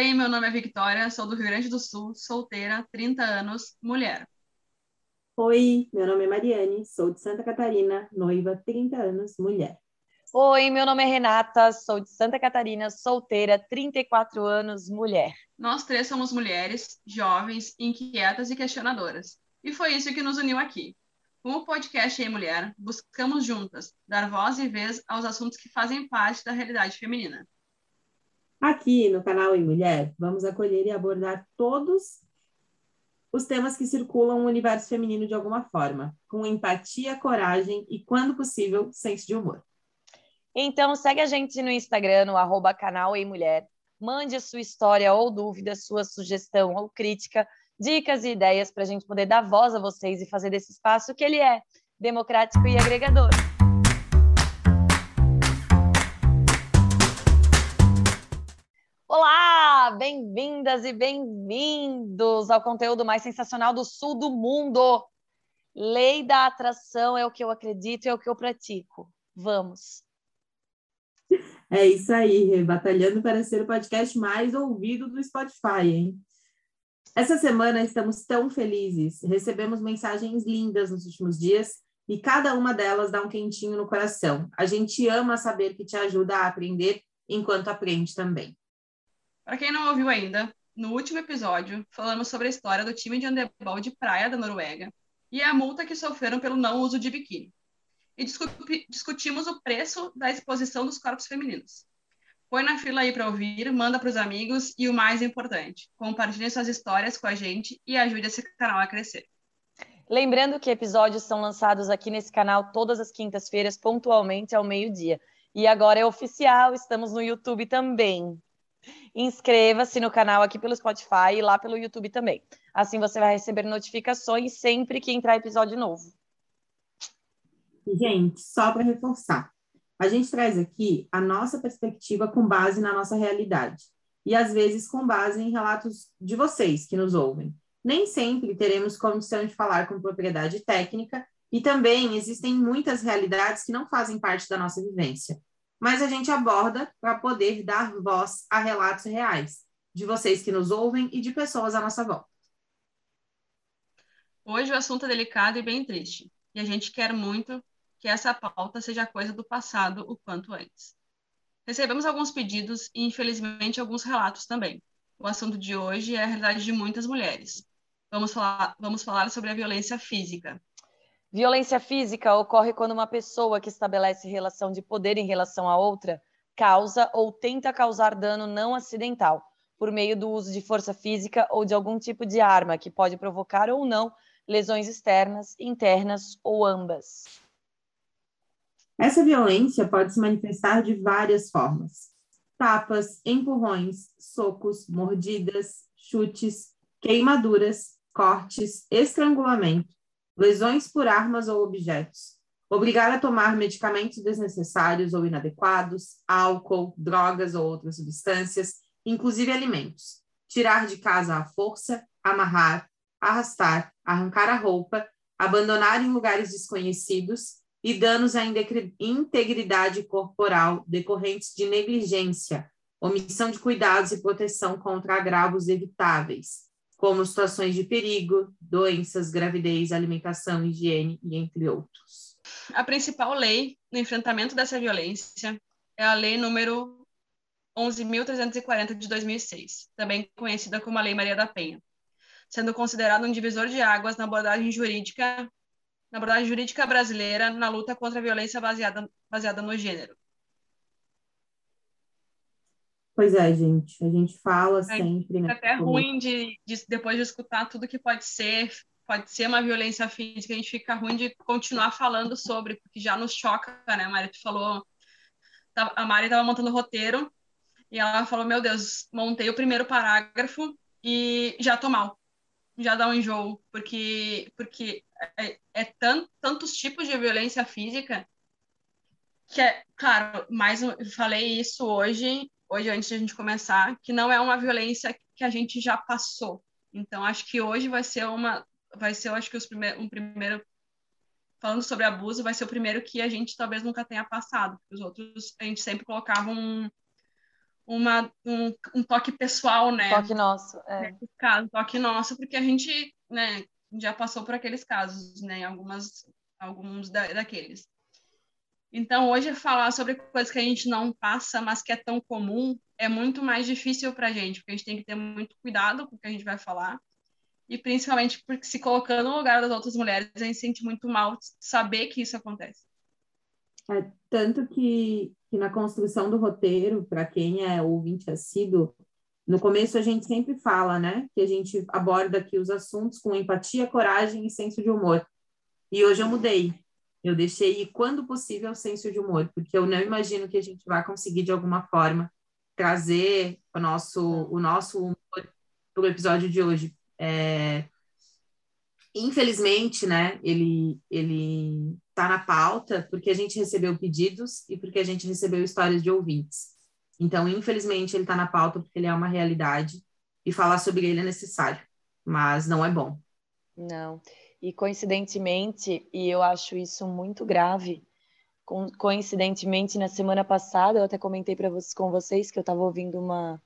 Oi, meu nome é Victoria, sou do Rio Grande do Sul, solteira, 30 anos, mulher. Oi, meu nome é Mariane, sou de Santa Catarina, noiva, 30 anos, mulher. Oi, meu nome é Renata, sou de Santa Catarina, solteira, 34 anos, mulher. Nós três somos mulheres, jovens, inquietas e questionadoras. E foi isso que nos uniu aqui. Com o podcast Ei Mulher, buscamos juntas dar voz e vez aos assuntos que fazem parte da realidade feminina. Aqui no canal Ei Mulher, vamos acolher e abordar todos os temas que circulam o universo feminino de alguma forma, com empatia, coragem e, quando possível, senso de humor. Então, segue a gente no Instagram, no arroba canal Mulher. Mande a sua história ou dúvida, sua sugestão ou crítica, dicas e ideias para a gente poder dar voz a vocês e fazer desse espaço que ele é democrático e agregador. Bem-vindas e bem-vindos ao conteúdo mais sensacional do sul do mundo. Lei da atração é o que eu acredito, é o que eu pratico. Vamos. É isso aí, batalhando para ser o podcast mais ouvido do Spotify, hein? Essa semana estamos tão felizes, recebemos mensagens lindas nos últimos dias e cada uma delas dá um quentinho no coração. A gente ama saber que te ajuda a aprender enquanto aprende também. Para quem não ouviu ainda, no último episódio falamos sobre a história do time de handebol de praia da Noruega e a multa que sofreram pelo não uso de biquíni e discutimos o preço da exposição dos corpos femininos. Põe na fila aí para ouvir, manda para os amigos e o mais importante, compartilhe suas histórias com a gente e ajude esse canal a crescer. Lembrando que episódios são lançados aqui nesse canal todas as quintas-feiras, pontualmente ao meio-dia. E agora é oficial, estamos no YouTube também. Inscreva-se no canal aqui pelo Spotify e lá pelo YouTube também. Assim você vai receber notificações sempre que entrar episódio novo. Gente, só para reforçar, a gente traz aqui a nossa perspectiva com base na nossa realidade e às vezes com base em relatos de vocês que nos ouvem. Nem sempre teremos condição de falar com propriedade técnica e também existem muitas realidades que não fazem parte da nossa vivência, mas a gente aborda para poder dar voz a relatos reais de vocês que nos ouvem e de pessoas à nossa volta. Hoje o assunto é delicado e bem triste, e a gente quer muito que essa pauta seja coisa do passado o quanto antes. Recebemos alguns pedidos e, infelizmente, alguns relatos também. O assunto de hoje é a realidade de muitas mulheres. Vamos falar, vamos falar sobre a violência física. Violência física ocorre quando uma pessoa que estabelece relação de poder em relação a outra causa ou tenta causar dano não acidental, por meio do uso de força física ou de algum tipo de arma que pode provocar ou não lesões externas, internas ou ambas. Essa violência pode se manifestar de várias formas: tapas, empurrões, socos, mordidas, chutes, queimaduras, cortes, estrangulamento, lesões por armas ou objetos, obrigar a tomar medicamentos desnecessários ou inadequados, álcool, drogas ou outras substâncias, inclusive alimentos, tirar de casa à força, amarrar, arrastar, arrancar a roupa, abandonar em lugares desconhecidos, e danos à integridade corporal decorrentes de negligência, omissão de cuidados e proteção contra agravos evitáveis, como situações de perigo, doenças, gravidez, alimentação, higiene e entre outros. A principal lei no enfrentamento dessa violência é a lei número 11.340 de 2006, também conhecida como a Lei Maria da Penha, sendo considerada um divisor de águas na abordagem jurídica na abordagem jurídica brasileira na luta contra a violência baseada, baseada no gênero. Pois é, gente. A gente fala é, sempre. Né, até ruim de, de, depois de escutar tudo que pode ser, pode ser uma violência física, a gente fica ruim de continuar falando sobre, porque já nos choca, né? A Mari tu falou, a Mari estava montando o roteiro e ela falou: Meu Deus, montei o primeiro parágrafo e já tô mal já dá um enjoo, porque, porque é, é tant, tantos tipos de violência física que é, claro, mais eu falei isso hoje, hoje antes de a gente começar, que não é uma violência que a gente já passou. Então acho que hoje vai ser uma vai ser, acho que os primeiros um primeiro falando sobre abuso, vai ser o primeiro que a gente talvez nunca tenha passado, porque os outros a gente sempre colocava um, uma, um, um toque pessoal, né? Toque nosso, é. Caso, toque nosso, porque a gente, né, já passou por aqueles casos, né? Algumas, alguns da, daqueles. Então, hoje falar sobre coisas que a gente não passa, mas que é tão comum, é muito mais difícil para a gente, porque a gente tem que ter muito cuidado com o que a gente vai falar. E principalmente porque se colocando no lugar das outras mulheres, a gente sente muito mal saber que isso acontece. É, tanto que, que na construção do roteiro, para quem é ouvinte assíduo, no começo a gente sempre fala, né, que a gente aborda aqui os assuntos com empatia, coragem e senso de humor. E hoje eu mudei. Eu deixei, quando possível, senso de humor, porque eu não imagino que a gente vai conseguir, de alguma forma, trazer o nosso, o nosso humor para o episódio de hoje. É... Infelizmente, né, ele, ele tá na pauta porque a gente recebeu pedidos e porque a gente recebeu histórias de ouvintes. Então, infelizmente, ele está na pauta porque ele é uma realidade e falar sobre ele é necessário, mas não é bom. Não. E coincidentemente, e eu acho isso muito grave, coincidentemente na semana passada eu até comentei para vocês com vocês que eu estava ouvindo uma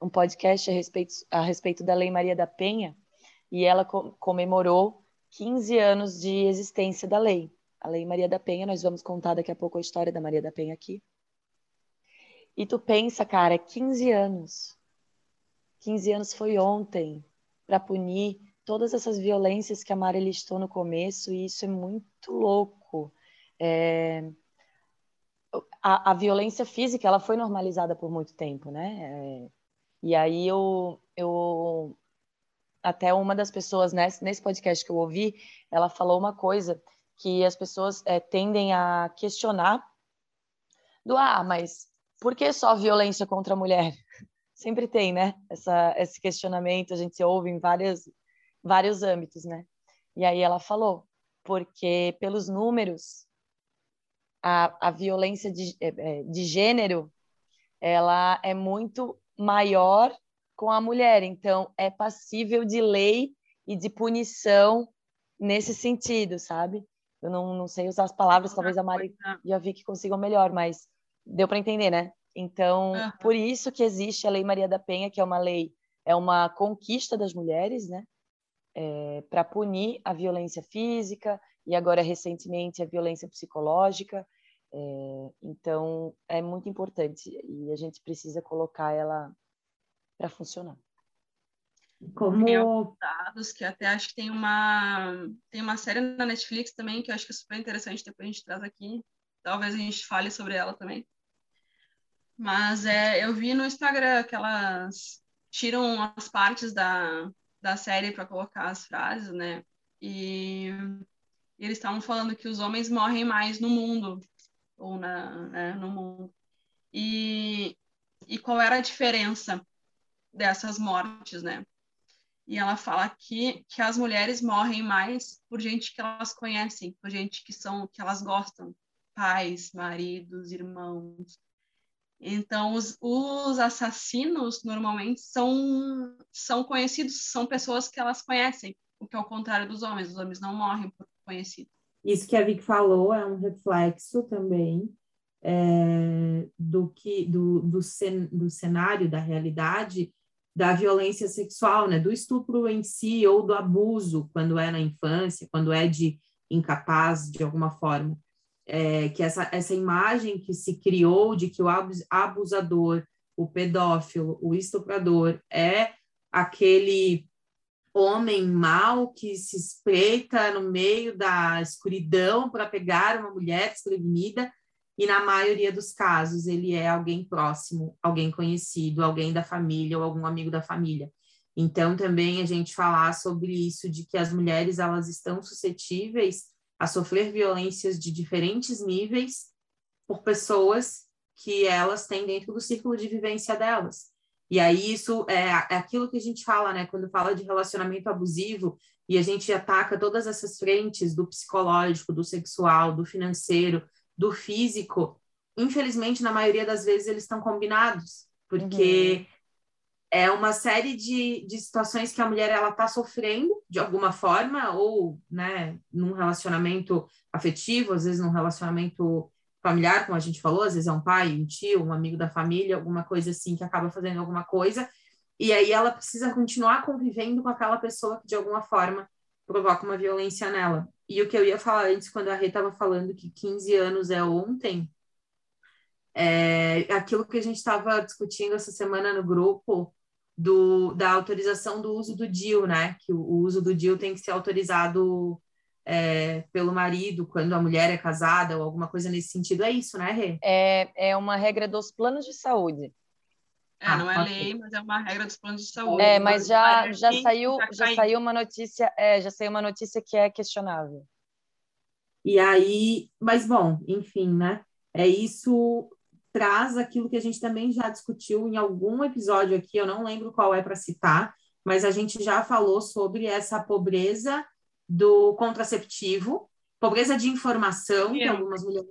um podcast a respeito a respeito da Lei Maria da Penha e ela co comemorou 15 anos de existência da lei. A Lei Maria da Penha, nós vamos contar daqui a pouco a história da Maria da Penha aqui. E tu pensa, cara, 15 anos. 15 anos foi ontem para punir todas essas violências que a Mari listou no começo, e isso é muito louco. É... A, a, violência física ela foi normalizada por muito tempo, né? É... E aí eu, eu até uma das pessoas nesse, nesse podcast que eu ouvi, ela falou uma coisa que as pessoas é, tendem a questionar do ah, mas por que só violência contra a mulher? Sempre tem, né? Essa, esse questionamento a gente ouve em várias vários âmbitos, né? E aí ela falou, porque pelos números, a, a violência de, é, é, de gênero, ela é muito maior com a mulher, então é passível de lei e de punição nesse sentido, sabe? Eu não, não sei usar as palavras, talvez a Mari e a Vicky consigam melhor, mas deu para entender, né? Então, uhum. por isso que existe a Lei Maria da Penha, que é uma lei, é uma conquista das mulheres, né? É, para punir a violência física e agora recentemente a violência psicológica. É, então é muito importante e a gente precisa colocar ela para funcionar. Como dados que até acho que tem uma tem uma série na Netflix também que eu acho que é super interessante depois a gente traz aqui talvez a gente fale sobre ela também mas é eu vi no Instagram que elas tiram as partes da da série para colocar as frases, né? E eles estavam falando que os homens morrem mais no mundo, ou na, né, no mundo. E, e qual era a diferença dessas mortes, né? E ela fala que, que as mulheres morrem mais por gente que elas conhecem, por gente que são que elas gostam, pais, maridos, irmãos, então, os, os, assassinos normalmente são, são conhecidos, são pessoas que elas conhecem, o que é o contrário dos homens. Os homens não morrem por conhecido. Isso que a Vic falou é um reflexo também é, do que do, do, cen, do cenário da realidade da violência sexual, né? Do estupro em si ou do abuso quando é na infância, quando é de incapaz de alguma forma é, que essa, essa imagem que se criou de que o abusador, o pedófilo, o estuprador é aquele homem mau que se espreita no meio da escuridão para pegar uma mulher desprevenida, e na maioria dos casos ele é alguém próximo, alguém conhecido, alguém da família ou algum amigo da família. Então também a gente falar sobre isso de que as mulheres elas estão suscetíveis a sofrer violências de diferentes níveis por pessoas que elas têm dentro do círculo de vivência delas. E aí isso é, é aquilo que a gente fala, né, quando fala de relacionamento abusivo e a gente ataca todas essas frentes do psicológico, do sexual, do financeiro, do físico, infelizmente na maioria das vezes eles estão combinados, porque uhum é uma série de, de situações que a mulher ela está sofrendo de alguma forma ou né num relacionamento afetivo às vezes num relacionamento familiar, como a gente falou, às vezes é um pai, um tio, um amigo da família, alguma coisa assim que acaba fazendo alguma coisa, e aí ela precisa continuar convivendo com aquela pessoa que de alguma forma provoca uma violência nela. E o que eu ia falar antes, quando a Rê estava falando que 15 anos é ontem, é aquilo que a gente estava discutindo essa semana no grupo do, da autorização do uso do DIL, né? Que o, o uso do DIL tem que ser autorizado é, pelo marido quando a mulher é casada ou alguma coisa nesse sentido. É isso, né, Rê? É, é uma regra dos planos de saúde. É, ah, não é okay. lei, mas é uma regra dos planos de saúde. É, mas já, já saiu, já saiu uma notícia, é, já saiu uma notícia que é questionável. E aí, mas bom, enfim, né? É isso traz aquilo que a gente também já discutiu em algum episódio aqui, eu não lembro qual é para citar, mas a gente já falou sobre essa pobreza do contraceptivo, pobreza de informação, que algumas mulheres,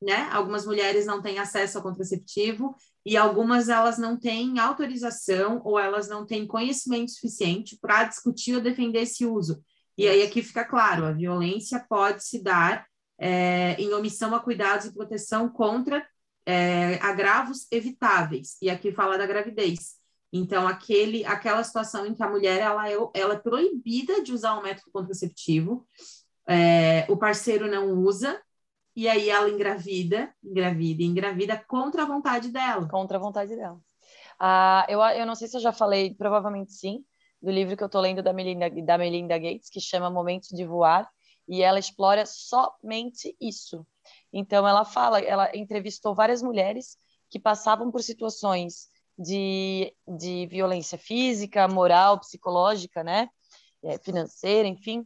né? Algumas mulheres não têm acesso ao contraceptivo e algumas elas não têm autorização ou elas não têm conhecimento suficiente para discutir ou defender esse uso. E aí aqui fica claro, a violência pode se dar é, em omissão a cuidados e proteção contra é, agravos evitáveis. E aqui fala da gravidez. Então, aquele, aquela situação em que a mulher ela é, ela é proibida de usar um método contraceptivo, é, o parceiro não usa, e aí ela engravida, engravida, engravida contra a vontade dela. Contra a vontade dela. Ah, eu, eu não sei se eu já falei, provavelmente sim, do livro que eu estou lendo da Melinda, da Melinda Gates, que chama Momentos de Voar, e ela explora somente isso. Então, ela fala, ela entrevistou várias mulheres que passavam por situações de, de violência física, moral, psicológica, né? É, financeira, enfim.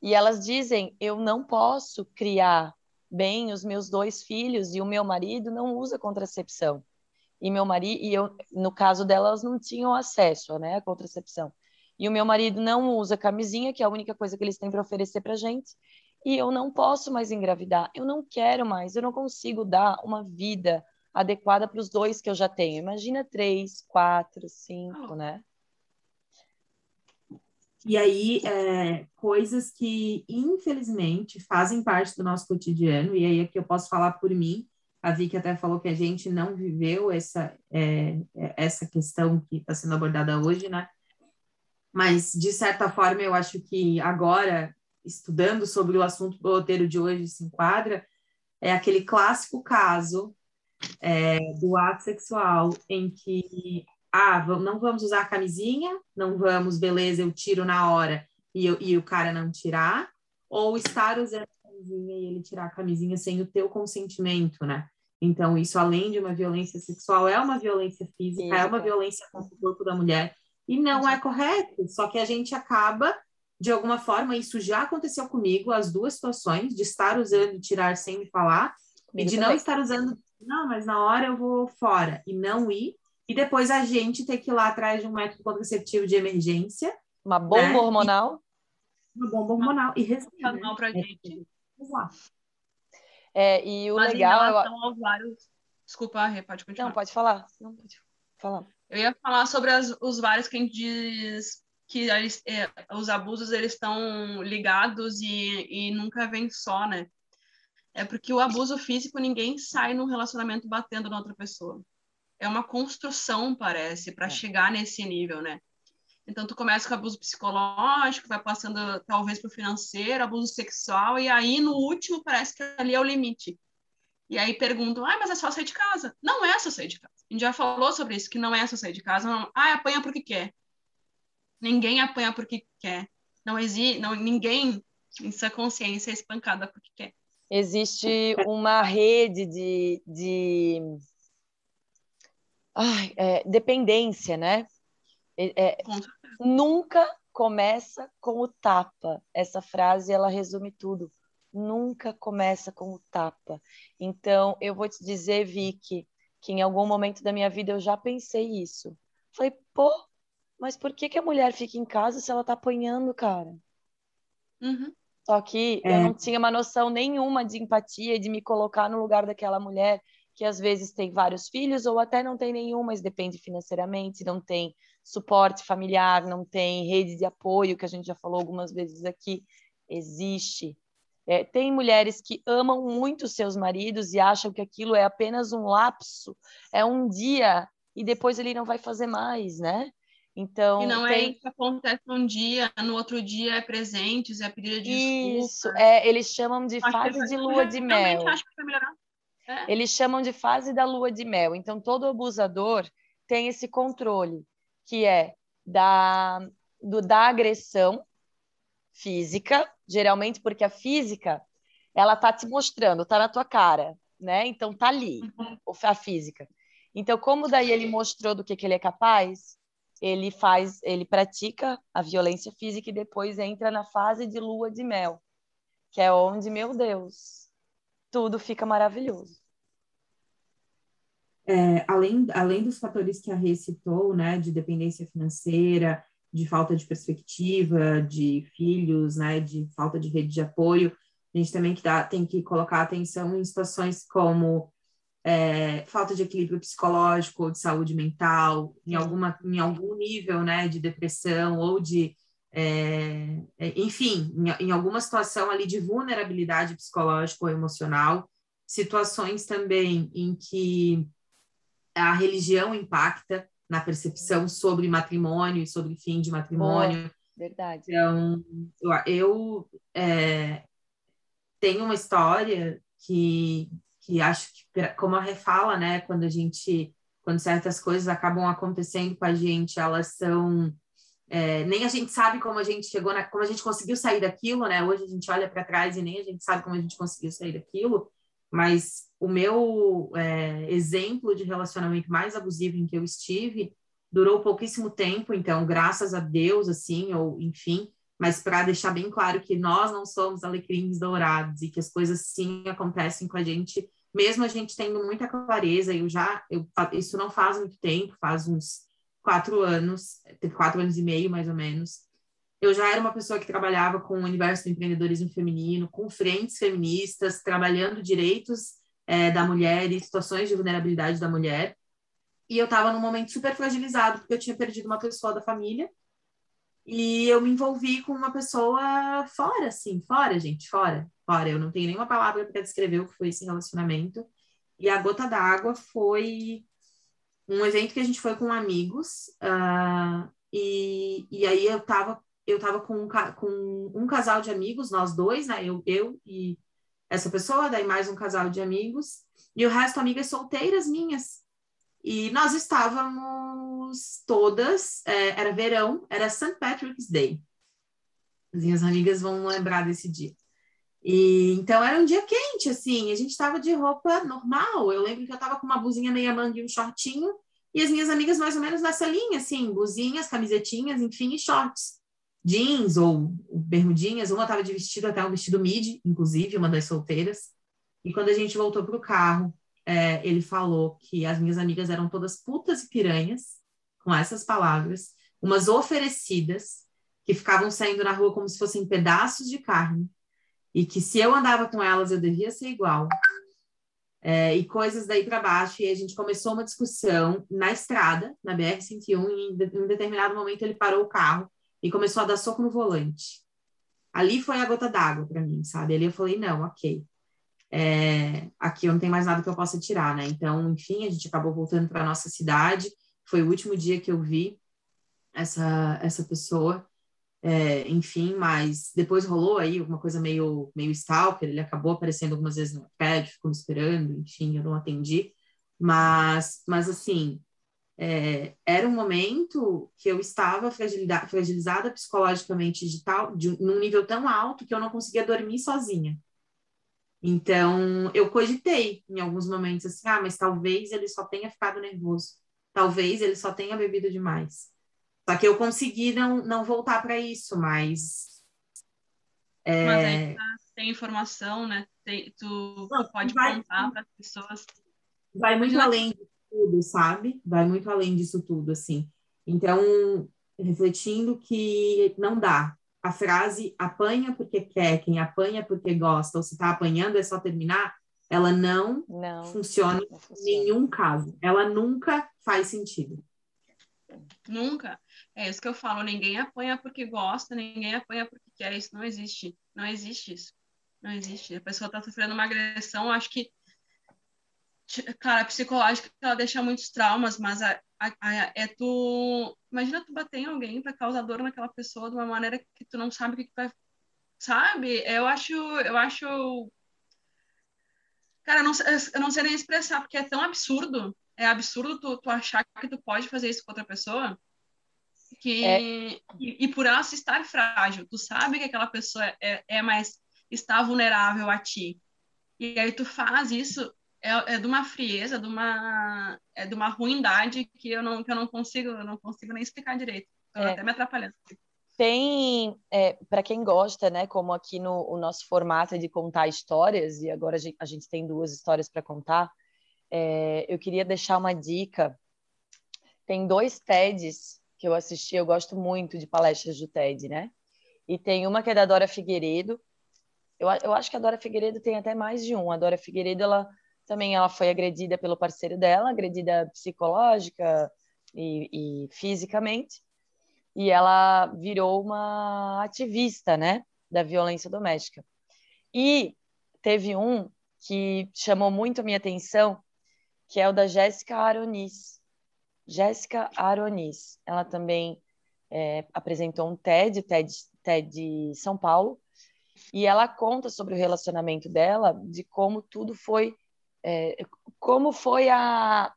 E elas dizem: eu não posso criar bem os meus dois filhos e o meu marido não usa contracepção. E meu marido, e eu, no caso delas, não tinham acesso, né, à contracepção. E o meu marido não usa camisinha, que é a única coisa que eles têm para oferecer para gente. E eu não posso mais engravidar. Eu não quero mais. Eu não consigo dar uma vida adequada para os dois que eu já tenho. Imagina três, quatro, cinco, né? E aí, é, coisas que, infelizmente, fazem parte do nosso cotidiano, e aí aqui eu posso falar por mim, a Vicky até falou que a gente não viveu essa, é, essa questão que está sendo abordada hoje, né? Mas, de certa forma, eu acho que agora, estudando sobre o assunto do roteiro de hoje se enquadra, é aquele clássico caso é, do ato sexual em que ah, não vamos usar a camisinha, não vamos, beleza, eu tiro na hora e, eu, e o cara não tirar, ou estar usando a camisinha e ele tirar a camisinha sem o teu consentimento, né? Então, isso, além de uma violência sexual, é uma violência física, é uma violência contra o corpo da mulher, e não é correto. Só que a gente acaba, de alguma forma, isso já aconteceu comigo, as duas situações, de estar usando e tirar sem me falar, comigo e de também. não estar usando não, mas na hora eu vou fora e não ir. E depois a gente ter que ir lá atrás de um método contraceptivo de emergência. Uma bomba né? hormonal. E, uma bomba hormonal. E receber. Né? pra gente. É, e o mas legal. Em relação eu... aos vários. Desculpa, Rê, pode continuar. Não, pode falar. Não, pode falar. Eu ia falar sobre as, os vários que a gente diz que eles, é, os abusos eles estão ligados e, e nunca vem só, né? É porque o abuso físico ninguém sai num relacionamento batendo na outra pessoa. É uma construção, parece, para é. chegar nesse nível, né? Então tu começa com abuso psicológico, vai passando talvez para o financeiro, abuso sexual e aí no último parece que ali é o limite. E aí perguntam, ah, mas é só sair de casa. Não é só sair de casa. A gente já falou sobre isso, que não é só sair de casa. Não. Ah, apanha porque quer. Ninguém apanha porque quer. Não existe, não, ninguém em sua consciência é espancada porque quer existe uma rede de, de ai, é, dependência, né? É, nunca começa com o tapa. Essa frase ela resume tudo. Nunca começa com o tapa. Então, eu vou te dizer, Vicky, que em algum momento da minha vida eu já pensei isso. Falei, pô, mas por que, que a mulher fica em casa se ela tá apanhando, cara? Uhum. Só que é. eu não tinha uma noção nenhuma de empatia, de me colocar no lugar daquela mulher que às vezes tem vários filhos ou até não tem nenhum, mas depende financeiramente, não tem suporte familiar, não tem rede de apoio, que a gente já falou algumas vezes aqui. Existe. É, tem mulheres que amam muito seus maridos e acham que aquilo é apenas um lapso, é um dia e depois ele não vai fazer mais, né? Então, e não tem... é isso que acontece um dia, no outro dia é presentes, é pedida de Isso, é, eles chamam de fase de lua de mel. acho que vai melhorar. É. Eles chamam de fase da lua de mel. Então, todo abusador tem esse controle, que é da, do, da agressão física, geralmente porque a física, ela tá te mostrando, tá na tua cara, né? Então, tá ali, uhum. a física. Então, como daí ele mostrou do que, que ele é capaz, ele faz, ele pratica a violência física e depois entra na fase de lua de mel, que é onde, meu Deus, tudo fica maravilhoso. É, além, além dos fatores que a Rê citou, né, de dependência financeira, de falta de perspectiva, de filhos, né, de falta de rede de apoio, a gente também que dá, tem que colocar atenção em situações como é, falta de equilíbrio psicológico ou de saúde mental, em, alguma, em algum nível né, de depressão ou de. É, é, enfim, em, em, alguma situação ali de vulnerabilidade psicológica ou emocional, situações também em que a religião impacta na percepção sobre matrimônio e sobre fim de matrimônio. verdade. Então, eu, eu é, tenho uma história que, que acho que, como a refala, né, quando a gente, quando certas coisas acabam acontecendo com a gente, elas são é, nem a gente sabe como a gente chegou, na, como a gente conseguiu sair daquilo, né? Hoje a gente olha para trás e nem a gente sabe como a gente conseguiu sair daquilo. Mas o meu é, exemplo de relacionamento mais abusivo em que eu estive durou pouquíssimo tempo, então graças a Deus, assim, ou enfim, mas para deixar bem claro que nós não somos alecrins dourados e que as coisas sim acontecem com a gente mesmo a gente tendo muita clareza, eu já, eu, isso não faz muito tempo, faz uns quatro anos, quatro anos e meio mais ou menos, eu já era uma pessoa que trabalhava com o universo do empreendedorismo feminino, com frentes feministas, trabalhando direitos é, da mulher e situações de vulnerabilidade da mulher. E eu estava num momento super fragilizado, porque eu tinha perdido uma pessoa da família, e eu me envolvi com uma pessoa fora, assim, fora, gente, fora, fora. Eu não tenho nenhuma palavra para descrever o que foi esse relacionamento. E a gota d'água foi um evento que a gente foi com amigos, uh, e, e aí eu tava, eu tava com, um, com um casal de amigos, nós dois, né? Eu, eu e essa pessoa, daí mais um casal de amigos, e o resto amigas solteiras minhas. E nós estávamos todas, é, era verão, era St. Patrick's Day. As minhas amigas vão lembrar desse dia. E então era um dia quente, assim, a gente estava de roupa normal. Eu lembro que eu estava com uma blusinha meia manga e um shortinho, e as minhas amigas mais ou menos nessa linha, assim, blusinhas, camisetinhas, enfim, e shorts. Jeans ou bermudinhas, uma estava de vestido, até um vestido midi, inclusive, uma das solteiras. E quando a gente voltou para o carro, é, ele falou que as minhas amigas eram todas putas e piranhas, com essas palavras, umas oferecidas, que ficavam saindo na rua como se fossem pedaços de carne, e que se eu andava com elas eu devia ser igual. É, e coisas daí para baixo, e a gente começou uma discussão na estrada, na BR-101, e em, um determinado momento ele parou o carro e começou a dar soco no volante. Ali foi a gota d'água para mim, sabe? Ali eu falei, não, ok é, aqui eu não tenho mais nada que eu possa tirar, né? Então, enfim, a gente acabou voltando para nossa cidade. Foi o último dia que eu vi essa essa pessoa. É, enfim, mas depois rolou aí alguma coisa meio meio stalker. Ele acabou aparecendo algumas vezes no prédio, ficou me esperando. Enfim, eu não atendi. Mas, mas assim, é, era um momento que eu estava fragilizada psicologicamente de tal, de, num nível tão alto que eu não conseguia dormir sozinha. Então, eu cogitei em alguns momentos assim, ah, mas talvez ele só tenha ficado nervoso. Talvez ele só tenha bebido demais. Só que eu consegui não, não voltar para isso, mas. É... Mas aí tá, tem informação, né? Tem, tu, não, pode vai, contar para as pessoas. Vai muito além disso tudo, sabe? Vai muito além disso tudo, assim. Então, refletindo que não dá, a frase apanha porque quer, quem apanha porque gosta, ou se está apanhando é só terminar, ela não, não funciona não em nenhum caso. Ela nunca faz sentido. Nunca. É isso que eu falo. Ninguém apanha porque gosta, ninguém apanha porque quer. Isso não existe. Não existe isso. Não existe. A pessoa está sofrendo uma agressão, acho que, claro, a psicológica ela deixa muitos traumas, mas a, a, a, é tu. Imagina tu bater em alguém para causar dor naquela pessoa de uma maneira que tu não sabe o que, que vai. Sabe? Eu acho. Eu acho. Cara, eu não, eu não sei nem expressar, porque é tão absurdo. É absurdo tu, tu achar que tu pode fazer isso com outra pessoa que é... e, e, por ela se estar frágil, tu sabe que aquela pessoa é, é mais está vulnerável a ti. E aí tu faz isso é, é de uma frieza, de uma é de uma ruindade que eu não que eu não consigo, eu não consigo nem explicar direito. Tô é. até me atrapalhando. Tem, é, para quem gosta, né, como aqui no o nosso formato é de contar histórias, e agora a gente, a gente tem duas histórias para contar, é, eu queria deixar uma dica. Tem dois TEDs que eu assisti, eu gosto muito de palestras do TED, né? E tem uma que é da Dora Figueiredo. Eu, eu acho que a Dora Figueiredo tem até mais de um. A Dora Figueiredo, ela também ela foi agredida pelo parceiro dela, agredida psicológica e, e fisicamente. E ela virou uma ativista, né, da violência doméstica. E teve um que chamou muito a minha atenção, que é o da Jéssica Aronis. Jéssica Aronis. Ela também é, apresentou um TED, TED, TED São Paulo, e ela conta sobre o relacionamento dela, de como tudo foi, é, como foi a,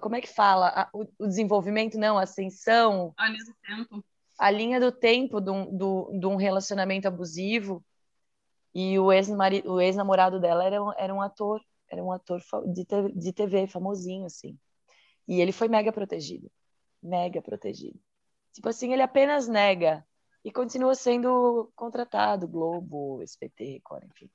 como é que fala, a, o, o, desenvolvimento, não, a ascensão, a linha do tempo, a linha do tempo de um, do, de um relacionamento abusivo, e o ex-namorado ex dela era, era um ator, era um ator de, de TV famosinho, assim. E ele foi mega protegido. Mega protegido. Tipo assim, ele apenas nega e continua sendo contratado, Globo, SPT, Record, enfim.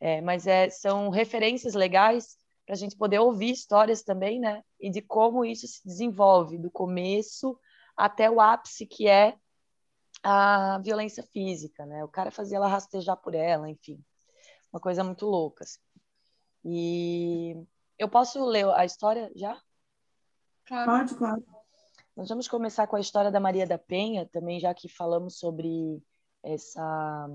É, mas é, são referências legais para a gente poder ouvir histórias também, né? E de como isso se desenvolve, do começo até o ápice, que é a violência física, né? O cara fazia ela rastejar por ela, enfim. Uma coisa muito louca. Assim. E eu posso ler a história já? Claro. Pode, claro. Nós vamos começar com a história da Maria da Penha, também já que falamos sobre essa,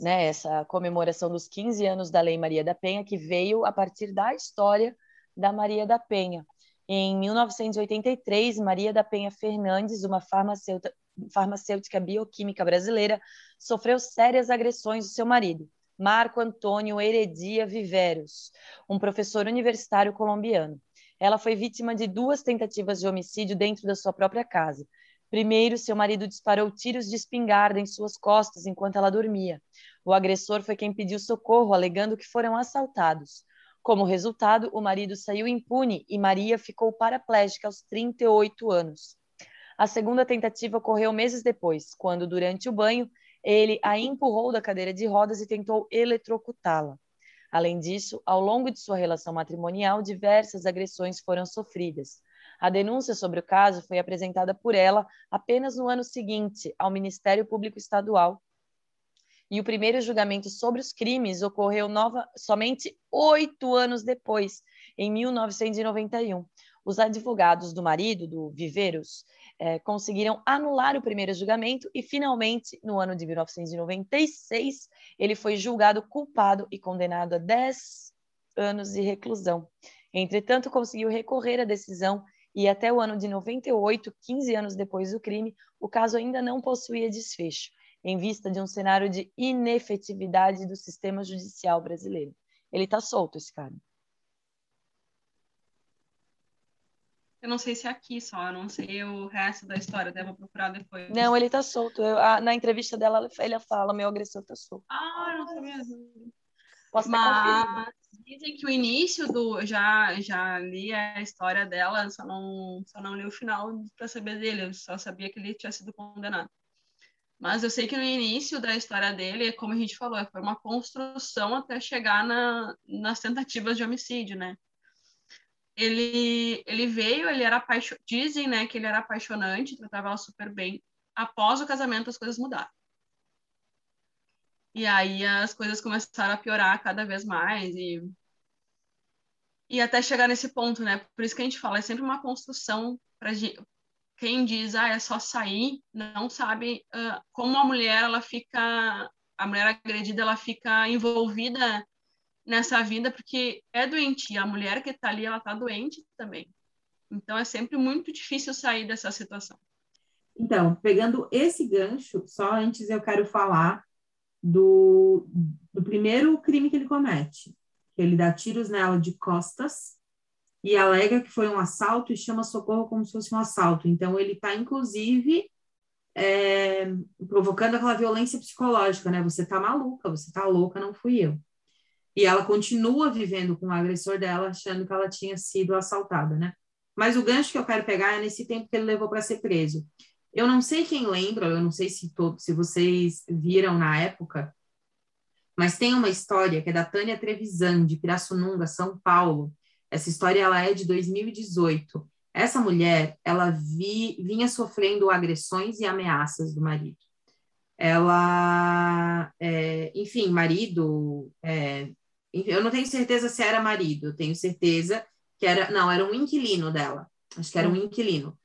né, essa comemoração dos 15 anos da Lei Maria da Penha, que veio a partir da história da Maria da Penha. Em 1983, Maria da Penha Fernandes, uma farmacêutica, bioquímica brasileira, sofreu sérias agressões do seu marido, Marco Antônio Heredia Viveros, um professor universitário colombiano. Ela foi vítima de duas tentativas de homicídio dentro da sua própria casa. Primeiro, seu marido disparou tiros de espingarda em suas costas enquanto ela dormia. O agressor foi quem pediu socorro, alegando que foram assaltados. Como resultado, o marido saiu impune e Maria ficou paraplégica aos 38 anos. A segunda tentativa ocorreu meses depois, quando, durante o banho, ele a empurrou da cadeira de rodas e tentou eletrocutá-la. Além disso, ao longo de sua relação matrimonial, diversas agressões foram sofridas. A denúncia sobre o caso foi apresentada por ela apenas no ano seguinte ao Ministério Público Estadual. E o primeiro julgamento sobre os crimes ocorreu nova, somente oito anos depois, em 1991. Os advogados do marido, do Viveiros, é, conseguiram anular o primeiro julgamento e, finalmente, no ano de 1996, ele foi julgado culpado e condenado a 10 anos de reclusão. Entretanto, conseguiu recorrer à decisão e até o ano de 98, 15 anos depois do crime, o caso ainda não possuía desfecho, em vista de um cenário de inefetividade do sistema judicial brasileiro. Ele está solto, esse cara. Eu não sei se é aqui só, eu não sei o resto da história, devo procurar depois. Não, ele tá solto. Eu, a, na entrevista dela, ele fala, meu agressor tá solto. Ah, não sabia. Posso Mas dizem que o início do. Já, já li a história dela, só não, só não li o final para saber dele, eu só sabia que ele tinha sido condenado. Mas eu sei que no início da história dele, como a gente falou, foi uma construção até chegar na, nas tentativas de homicídio, né? ele, ele veio, ele era apaixonante, dizem, né, que ele era apaixonante, tratava ela super bem. Após o casamento, as coisas mudaram. E aí as coisas começaram a piorar cada vez mais e e até chegar nesse ponto, né? Por isso que a gente fala, é sempre uma construção para quem diz, ah, é só sair, não sabe uh, como a mulher ela fica a mulher agredida ela fica envolvida nessa vida porque é doente. A mulher que está ali, ela está doente também. Então é sempre muito difícil sair dessa situação. Então, pegando esse gancho, só antes eu quero falar do, do primeiro crime que ele comete. Ele dá tiros nela de costas e alega que foi um assalto e chama socorro como se fosse um assalto. Então, ele está, inclusive, é, provocando aquela violência psicológica, né? Você tá maluca, você tá louca, não fui eu. E ela continua vivendo com o agressor dela, achando que ela tinha sido assaltada, né? Mas o gancho que eu quero pegar é nesse tempo que ele levou para ser preso. Eu não sei quem lembra, eu não sei se todos, se vocês viram na época, mas tem uma história que é da Tânia Trevisan, de Pirassununga, São Paulo. Essa história ela é de 2018. Essa mulher, ela vi, vinha sofrendo agressões e ameaças do marido. Ela, é, enfim, marido, é, eu não tenho certeza se era marido, eu tenho certeza que era, não, era um inquilino dela, acho que era um hum. inquilino.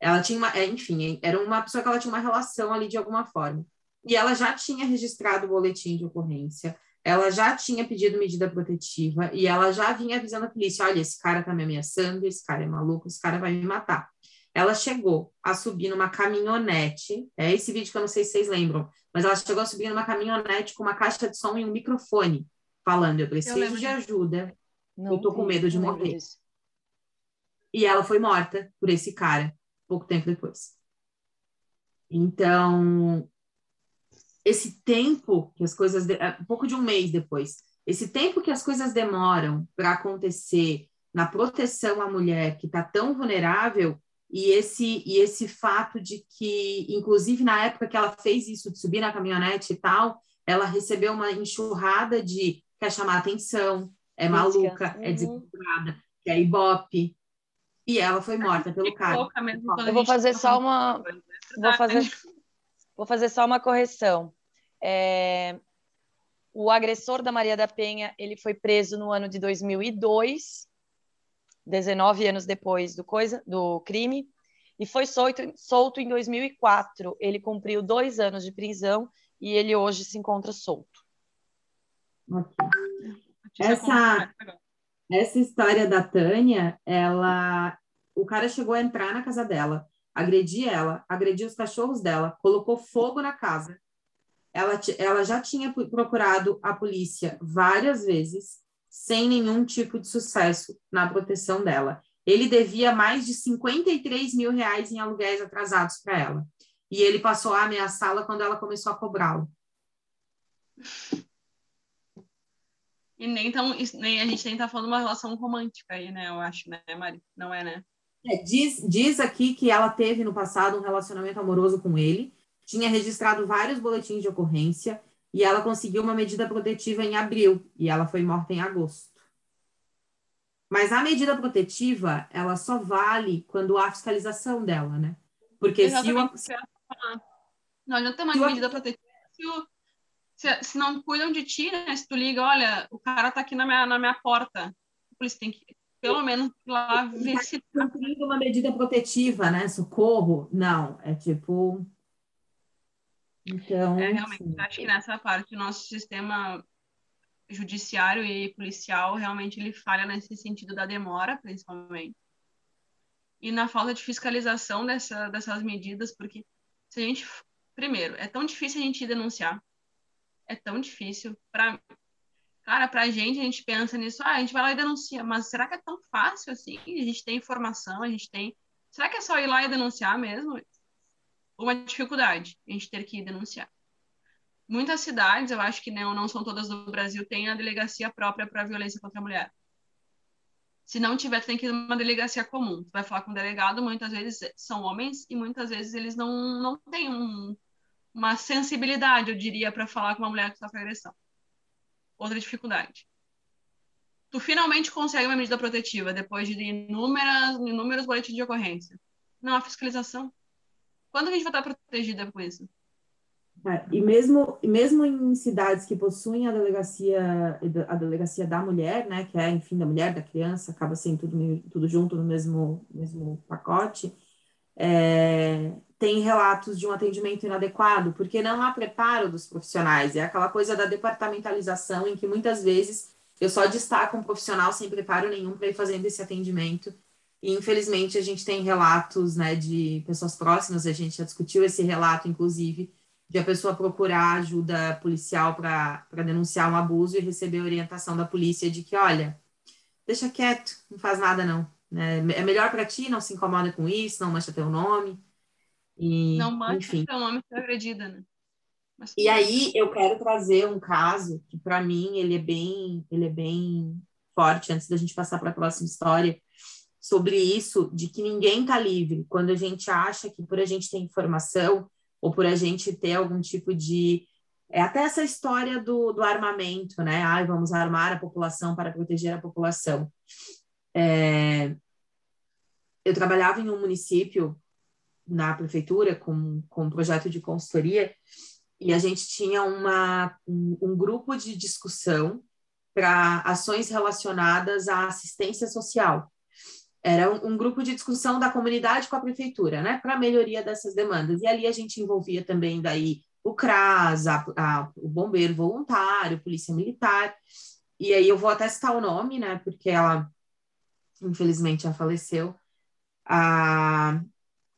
Ela tinha uma, é, enfim, era uma pessoa que ela tinha uma relação ali de alguma forma. E ela já tinha registrado o boletim de ocorrência, ela já tinha pedido medida protetiva e ela já vinha avisando a polícia: olha, esse cara tá me ameaçando, esse cara é maluco, esse cara vai me matar. Ela chegou a subir numa caminhonete, é esse vídeo que eu não sei se vocês lembram, mas ela chegou a subir numa caminhonete com uma caixa de som e um microfone, falando: eu preciso eu de ajuda, não, eu tô com medo de morrer. E ela foi morta por esse cara, pouco tempo depois. Então, esse tempo que as coisas, de, um pouco de um mês depois, esse tempo que as coisas demoram para acontecer na proteção à mulher que está tão vulnerável e esse e esse fato de que, inclusive na época que ela fez isso de subir na caminhonete e tal, ela recebeu uma enxurrada de quer chamar atenção, é maluca, é uhum. é desequilibrada, quer ibope. E ela foi morta pelo cara. Eu vou fazer só uma vou fazer Vou fazer só uma correção. É... O agressor da Maria da Penha, ele foi preso no ano de 2002, 19 anos depois do, coisa, do crime, e foi solto, solto em 2004. Ele cumpriu dois anos de prisão e ele hoje se encontra solto. Essa, essa história da Tânia, ela, o cara chegou a entrar na casa dela, agredir ela, agredir os cachorros dela, colocou fogo na casa. Ela, ela já tinha procurado a polícia várias vezes, sem nenhum tipo de sucesso na proteção dela. Ele devia mais de 53 mil reais em aluguéis atrasados para ela. E ele passou a ameaçá-la quando ela começou a cobrá-lo. E nem, tão, nem a gente nem tá falando uma relação romântica aí, né? Eu acho, né, Mari? Não é, né? É, diz, diz aqui que ela teve no passado um relacionamento amoroso com ele, tinha registrado vários boletins de ocorrência e ela conseguiu uma medida protetiva em abril e ela foi morta em agosto. Mas a medida protetiva, ela só vale quando há fiscalização dela, né? Porque Exatamente. se o... Não adianta mais medida protetiva se, o... se, se, não cuidam de ti, né? Se tu liga, olha, o cara tá aqui na minha, na minha porta. A polícia tem que pelo menos lá ver tá se cumprindo uma medida protetiva, né? Socorro, não, é tipo então, é, realmente, sim. acho que nessa parte o nosso sistema judiciário e policial realmente ele falha nesse sentido da demora, principalmente. E na falta de fiscalização dessa, dessas medidas, porque se a gente primeiro, é tão difícil a gente denunciar. É tão difícil para Cara, pra gente, a gente pensa nisso, ah, a gente vai lá e denuncia, mas será que é tão fácil assim? A gente tem informação, a gente tem. Será que é só ir lá e denunciar mesmo? Uma dificuldade, a gente ter que denunciar. Muitas cidades, eu acho que não, não são todas do Brasil, têm a delegacia própria para violência contra a mulher. Se não tiver, tem que ir numa delegacia comum. Tu vai falar com o delegado, muitas vezes são homens e muitas vezes eles não, não têm um, uma sensibilidade, eu diria, para falar com uma mulher que sofre agressão outra dificuldade. Tu finalmente consegue uma medida protetiva depois de inúmeras, inúmeros boletins de ocorrência. Não há fiscalização. Quando a gente vai estar protegida com isso? É, e mesmo, mesmo em cidades que possuem a delegacia, a delegacia da mulher, né, que é, enfim, da mulher, da criança, acaba sendo tudo, tudo junto no mesmo, mesmo pacote, É, tem relatos de um atendimento inadequado, porque não há preparo dos profissionais. É aquela coisa da departamentalização, em que muitas vezes eu só destaco um profissional sem preparo nenhum para ir fazendo esse atendimento. E, infelizmente, a gente tem relatos né, de pessoas próximas, a gente já discutiu esse relato, inclusive, de a pessoa procurar ajuda policial para denunciar um abuso e receber orientação da polícia de que, olha, deixa quieto, não faz nada não. Né? É melhor para ti, não se incomoda com isso, não mancha teu nome. E, não mancha enfim. teu nome ser agredida, né? Mas... E aí eu quero trazer um caso que para mim ele é bem, ele é bem forte antes da gente passar para a próxima história sobre isso de que ninguém está livre quando a gente acha que por a gente ter informação ou por a gente ter algum tipo de é até essa história do, do armamento, né? Ai, vamos armar a população para proteger a população. É, eu trabalhava em um município na prefeitura com, com um projeto de consultoria e a gente tinha uma, um, um grupo de discussão para ações relacionadas à assistência social. Era um, um, grupo de discussão da comunidade com a prefeitura, né, para a melhoria dessas demandas. E ali a gente envolvia também daí o CRAS, a, a, o bombeiro voluntário, polícia militar. E aí eu vou até citar o nome, né, porque ela infelizmente já faleceu. A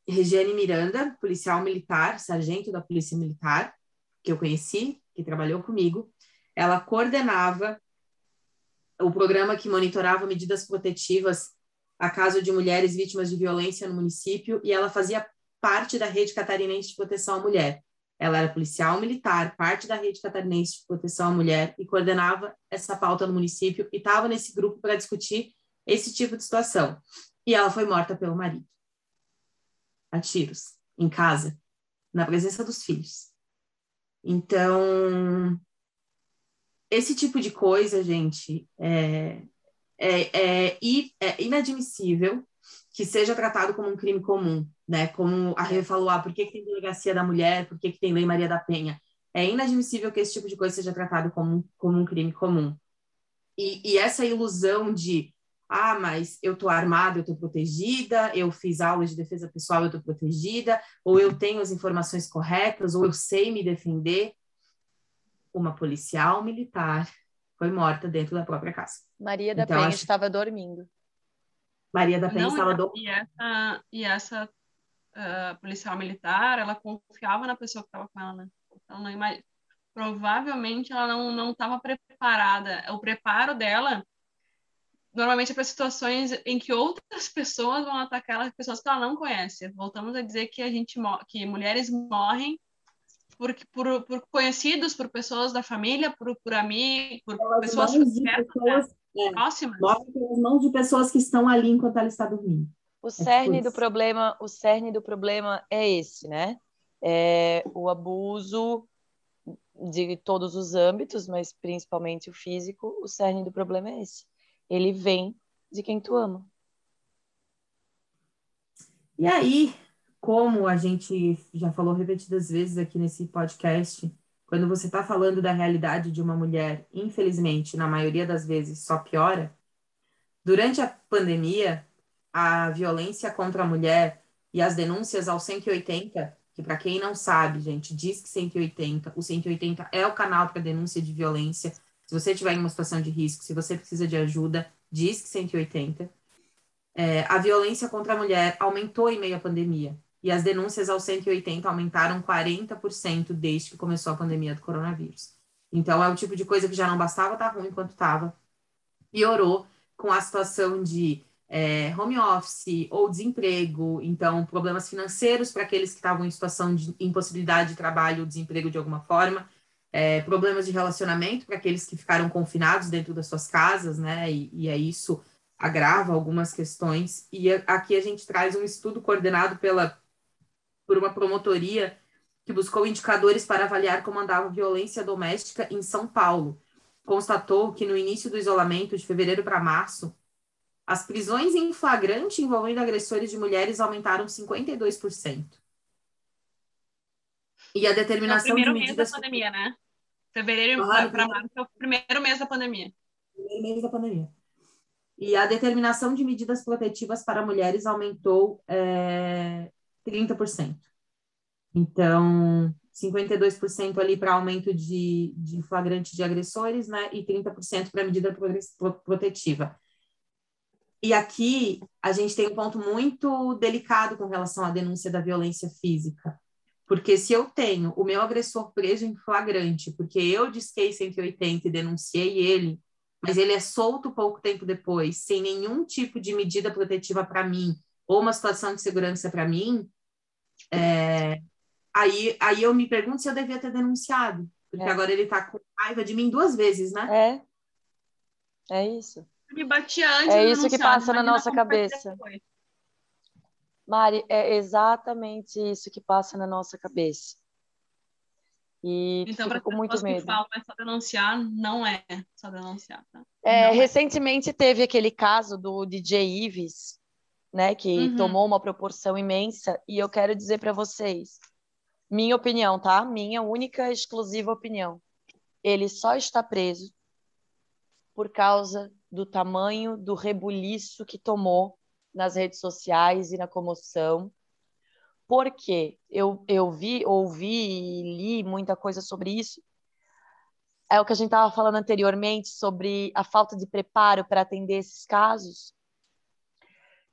Regiane Miranda, policial militar, sargento da Polícia Militar, que eu conheci, que trabalhou comigo. Ela coordenava o programa que monitorava medidas protetivas a caso de mulheres vítimas de violência no município e ela fazia parte da rede catarinense de proteção à mulher. Ela era policial militar, parte da rede catarinense de proteção à mulher e coordenava essa pauta no município e estava nesse grupo para discutir esse tipo de situação. E ela foi morta pelo marido, a tiros, em casa, na presença dos filhos. Então, esse tipo de coisa, gente, é, é, é, é inadmissível que seja tratado como um crime comum, né? Como a Rê falou, ah, por que, que tem delegacia da mulher, por que, que tem lei Maria da Penha? É inadmissível que esse tipo de coisa seja tratado como, como um crime comum. E, e essa ilusão de, ah, mas eu tô armada, eu tô protegida, eu fiz aulas de defesa pessoal, eu tô protegida, ou eu tenho as informações corretas, ou eu sei me defender. Uma policial militar foi morta dentro da própria casa. Maria da então, Penha acho... estava dormindo. Maria da Penha Não, estava dormindo. E essa, e essa uh, policial militar, ela confiava na pessoa que estava com ela, né? Então, não imag... provavelmente ela não não estava preparada. O preparo dela normalmente é para situações em que outras pessoas vão atacar as pessoas que ela não conhece. Voltamos a dizer que a gente que mulheres morrem por, por, por conhecidos, por pessoas da família, por, por amigos, por Elas pessoas, pessoas né? é, próximas. Morre pelas mãos de pessoas que estão ali enquanto ela está dormindo. O é cerne é do problema, o cerne do problema é esse, né? É o abuso de todos os âmbitos, mas principalmente o físico, o cerne do problema é esse. Ele vem de quem tu ama. E aí, como a gente já falou repetidas vezes aqui nesse podcast, quando você está falando da realidade de uma mulher, infelizmente, na maioria das vezes, só piora. Durante a pandemia, a violência contra a mulher e as denúncias ao 180, que para quem não sabe, gente, diz que 180, o 180 é o canal para denúncia de violência. Se você estiver em uma situação de risco, se você precisa de ajuda, diz que 180. É, a violência contra a mulher aumentou em meio à pandemia e as denúncias ao 180 aumentaram 40% desde que começou a pandemia do coronavírus. Então, é o tipo de coisa que já não bastava estar tá ruim enquanto estava, piorou com a situação de é, home office ou desemprego, então, problemas financeiros para aqueles que estavam em situação de impossibilidade de trabalho ou desemprego de alguma forma, é, problemas de relacionamento para aqueles que ficaram confinados dentro das suas casas, né? E, e é isso agrava algumas questões. E aqui a gente traz um estudo coordenado pela por uma promotoria que buscou indicadores para avaliar como andava a violência doméstica em São Paulo. Constatou que no início do isolamento, de fevereiro para março, as prisões em flagrante envolvendo agressores de mulheres aumentaram 52%. E a determinação é o primeiro de medidas... mês da pandemia, né? Fevereiro ah, para março é o primeiro mês da pandemia. Primeiro mês da pandemia. E a determinação de medidas protetivas para mulheres aumentou é, 30%. Então, 52% ali para aumento de, de flagrante de agressores, né? E 30% para medida protetiva. E aqui a gente tem um ponto muito delicado com relação à denúncia da violência física. Porque se eu tenho o meu agressor preso em flagrante, porque eu disquei 180 e denunciei ele, mas ele é solto pouco tempo depois, sem nenhum tipo de medida protetiva para mim, ou uma situação de segurança para mim, é, aí, aí eu me pergunto se eu devia ter denunciado, porque é. agora ele está com raiva de mim duas vezes, né? É. É isso. Me batia antes. É isso que passa na nossa cabeça. Mari, é exatamente isso que passa na nossa cabeça. E então, para com muito medo. Que falam, é só denunciar, não é só denunciar. Tá? É, recentemente é. teve aquele caso do DJ Ives, né, que uhum. tomou uma proporção imensa, e eu quero dizer para vocês, minha opinião, tá? Minha única exclusiva opinião. Ele só está preso por causa do tamanho do rebuliço que tomou nas redes sociais e na comoção. Porque eu, eu vi, ouvi e li muita coisa sobre isso. É o que a gente estava falando anteriormente sobre a falta de preparo para atender esses casos.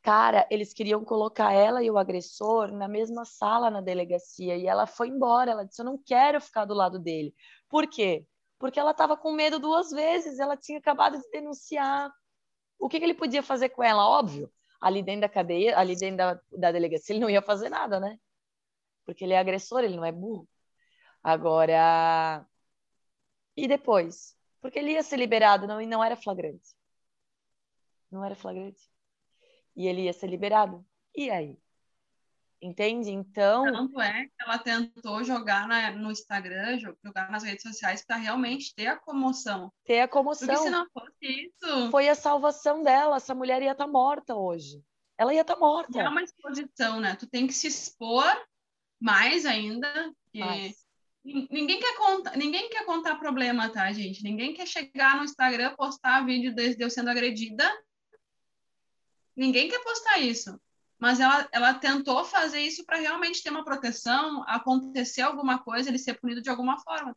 Cara, eles queriam colocar ela e o agressor na mesma sala na delegacia e ela foi embora. Ela disse: Eu não quero ficar do lado dele. Por quê? Porque ela estava com medo duas vezes. Ela tinha acabado de denunciar. O que, que ele podia fazer com ela? Óbvio, ali dentro da cadeia, ali dentro da, da delegacia, ele não ia fazer nada, né? Porque ele é agressor, ele não é burro. Agora. E depois? Porque ele ia ser liberado não, e não era flagrante. Não era flagrante e ele ia ser liberado. E aí? Entende? Então. Tanto é que ela tentou jogar na, no Instagram, jogar nas redes sociais para realmente ter a comoção. Ter a comoção. Porque se não fosse isso. Foi a salvação dela. Essa mulher ia estar tá morta hoje. Ela ia estar tá morta. É uma exposição, né? Tu tem que se expor mais ainda. Mais. Ninguém quer, contar, ninguém quer contar problema, tá, gente? Ninguém quer chegar no Instagram, postar vídeo de eu sendo agredida Ninguém quer postar isso. Mas ela, ela tentou fazer isso para realmente ter uma proteção, acontecer alguma coisa, ele ser punido de alguma forma.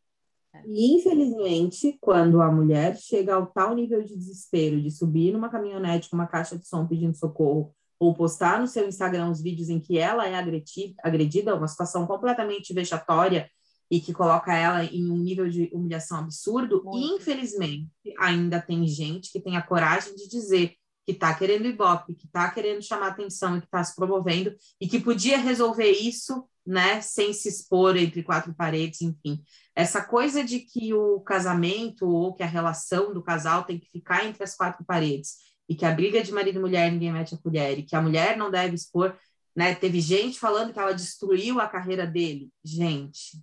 E, infelizmente, quando a mulher chega ao tal nível de desespero de subir numa caminhonete com uma caixa de som pedindo socorro, ou postar no seu Instagram os vídeos em que ela é agredida, uma situação completamente vexatória e que coloca ela em um nível de humilhação absurdo, Muito. infelizmente, ainda tem gente que tem a coragem de dizer que está querendo ibope, que está querendo chamar atenção e que está se promovendo e que podia resolver isso, né, sem se expor entre quatro paredes, enfim. Essa coisa de que o casamento ou que a relação do casal tem que ficar entre as quatro paredes e que a briga de marido e mulher ninguém mete a colher e que a mulher não deve expor, né? Teve gente falando que ela destruiu a carreira dele. Gente,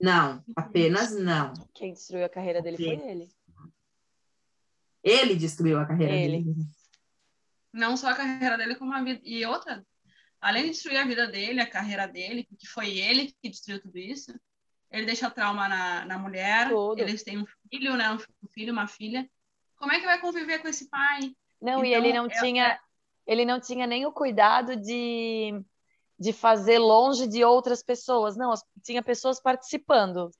não, apenas não. Quem destruiu a carreira dele foi ele. Ele destruiu a carreira ele. dele. Não só a carreira dele, como a vida. E outra, além de destruir a vida dele, a carreira dele, porque foi ele que destruiu tudo isso, ele deixa trauma na, na mulher, Tudo. eles têm um filho, né? Um filho, uma filha. Como é que vai conviver com esse pai? Não, então, e ele não é... tinha ele não tinha nem o cuidado de, de fazer longe de outras pessoas. Não, tinha pessoas participando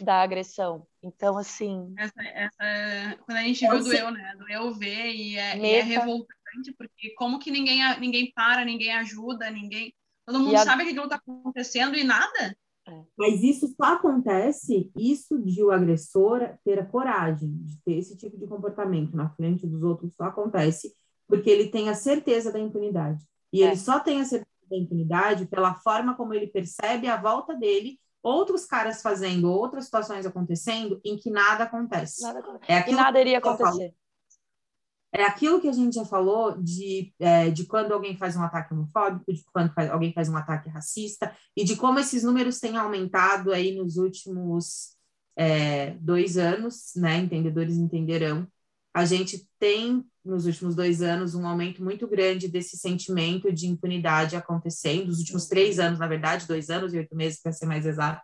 da agressão. Então, assim. Essa, essa, quando a gente viu do eu, né? Do eu ver, e é, e é revoltante, porque como que ninguém, ninguém para, ninguém ajuda, ninguém. Todo mundo a... sabe que aquilo está acontecendo e nada. É. Mas isso só acontece, isso de o agressor ter a coragem de ter esse tipo de comportamento na frente dos outros, só acontece porque ele tem a certeza da impunidade. E é. ele só tem a certeza da impunidade pela forma como ele percebe a volta dele outros caras fazendo outras situações acontecendo em que nada acontece. Nada, é e nada iria acontecer. É aquilo que a gente já falou de, é, de quando alguém faz um ataque homofóbico, de quando faz, alguém faz um ataque racista, e de como esses números têm aumentado aí nos últimos é, dois anos, né? Entendedores entenderão. A gente tem nos últimos dois anos um aumento muito grande desse sentimento de impunidade acontecendo, nos últimos três anos, na verdade, dois anos e oito meses, para ser mais exato,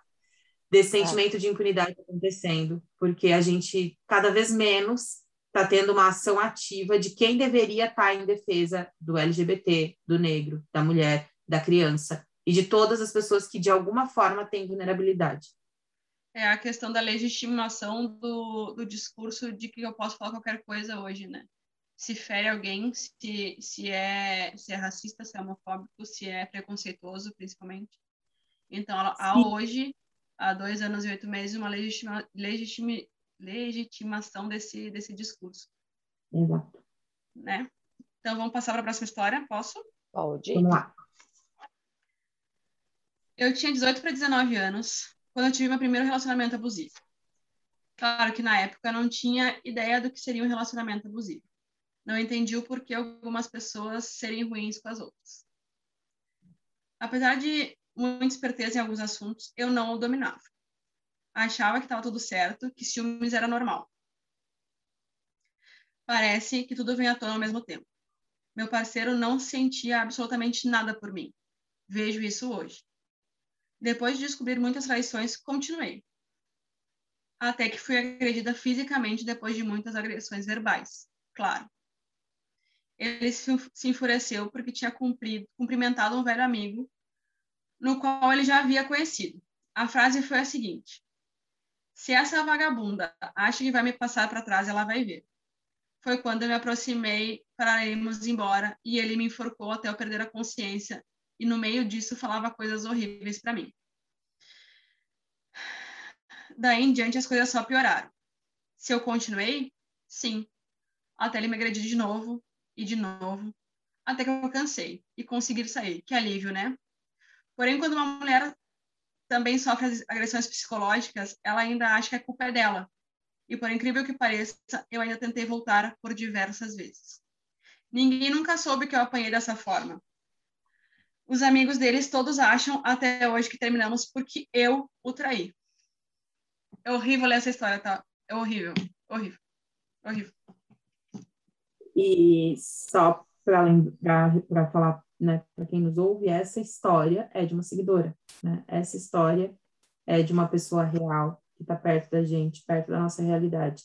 desse é. sentimento de impunidade acontecendo, porque a gente cada vez menos está tendo uma ação ativa de quem deveria estar tá em defesa do LGBT, do negro, da mulher, da criança e de todas as pessoas que de alguma forma têm vulnerabilidade. É a questão da legitimação do, do discurso de que eu posso falar qualquer coisa hoje, né? Se fere alguém, se, se, é, se é racista, se é homofóbico, se é preconceituoso, principalmente. Então, há hoje, há dois anos e oito meses, uma legitima, legitima, legitimação desse, desse discurso. Exato. Né? Então, vamos passar para a próxima história? Posso? Pode. Vamos lá. Eu tinha 18 para 19 anos quando eu tive meu primeiro relacionamento abusivo. Claro que na época eu não tinha ideia do que seria um relacionamento abusivo. Não entendi o porquê algumas pessoas serem ruins com as outras. Apesar de muita esperteza em alguns assuntos, eu não o dominava achava que estava tudo certo, que ciúmes era normal. Parece que tudo vem à tona ao mesmo tempo. Meu parceiro não sentia absolutamente nada por mim. Vejo isso hoje. Depois de descobrir muitas traições, continuei. Até que fui agredida fisicamente depois de muitas agressões verbais. Claro. Ele se enfureceu porque tinha cumprido, cumprimentado um velho amigo, no qual ele já havia conhecido. A frase foi a seguinte: se essa vagabunda acha que vai me passar para trás, ela vai ver. Foi quando eu me aproximei para irmos embora e ele me enforcou até eu perder a consciência e no meio disso falava coisas horríveis para mim. Daí em diante as coisas só pioraram. Se eu continuei? Sim. Até ele me agredir de novo e de novo, até que eu cansei e conseguir sair. Que alívio, né? Porém, quando uma mulher também sofre agressões psicológicas, ela ainda acha que a culpa é dela. E por incrível que pareça, eu ainda tentei voltar por diversas vezes. Ninguém nunca soube que eu apanhei dessa forma. Os amigos deles todos acham até hoje que terminamos porque eu o traí. É horrível ler essa história, tá? É horrível, horrível, horrível. E só para lembrar, para falar né, para quem nos ouve, essa história é de uma seguidora, né? Essa história é de uma pessoa real que está perto da gente, perto da nossa realidade.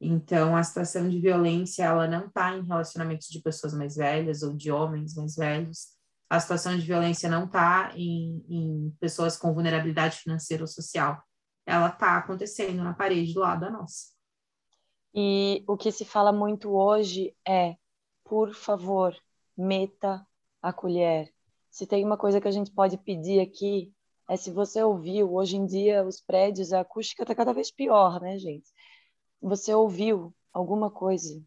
Então, a situação de violência, ela não está em relacionamentos de pessoas mais velhas ou de homens mais velhos. A situação de violência não está em, em pessoas com vulnerabilidade financeira ou social. Ela está acontecendo na parede do lado da nossa. E o que se fala muito hoje é, por favor, meta a colher. Se tem uma coisa que a gente pode pedir aqui, é se você ouviu, hoje em dia os prédios, a acústica está cada vez pior, né, gente? Você ouviu alguma coisa,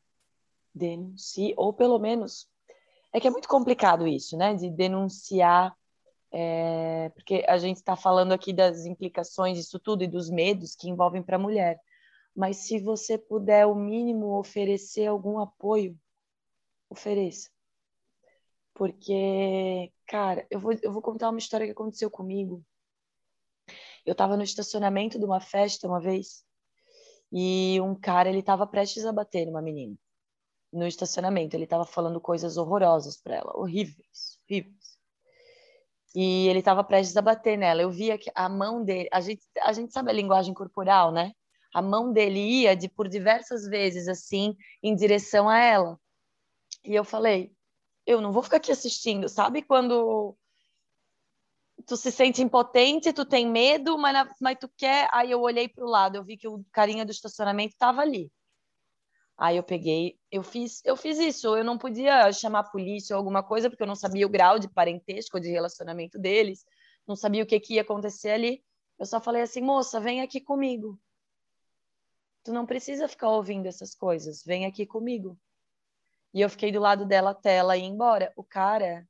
denuncie, ou pelo menos, é que é muito complicado isso, né, de denunciar, é, porque a gente está falando aqui das implicações disso tudo e dos medos que envolvem para a mulher, mas se você puder, o mínimo, oferecer algum apoio, ofereça. Porque, cara, eu vou, eu vou contar uma história que aconteceu comigo. Eu estava no estacionamento de uma festa uma vez e um cara, ele estava prestes a bater numa menina. No estacionamento, ele estava falando coisas horrorosas para ela, horríveis, horríveis. E ele estava prestes a bater nela. Eu via que a mão dele, a gente, a gente sabe a linguagem corporal, né? A mão dele ia de por diversas vezes assim em direção a ela. E eu falei: eu não vou ficar aqui assistindo, sabe? Quando tu se sente impotente, tu tem medo, mas, mas tu quer. Aí eu olhei para o lado, eu vi que o carinha do estacionamento estava ali. Aí eu peguei, eu fiz, eu fiz isso. Eu não podia chamar a polícia ou alguma coisa porque eu não sabia o grau de parentesco, de relacionamento deles, não sabia o que, que ia acontecer ali. Eu só falei assim, moça, vem aqui comigo. Tu não precisa ficar ouvindo essas coisas, vem aqui comigo. E eu fiquei do lado dela até ela ir embora. O cara,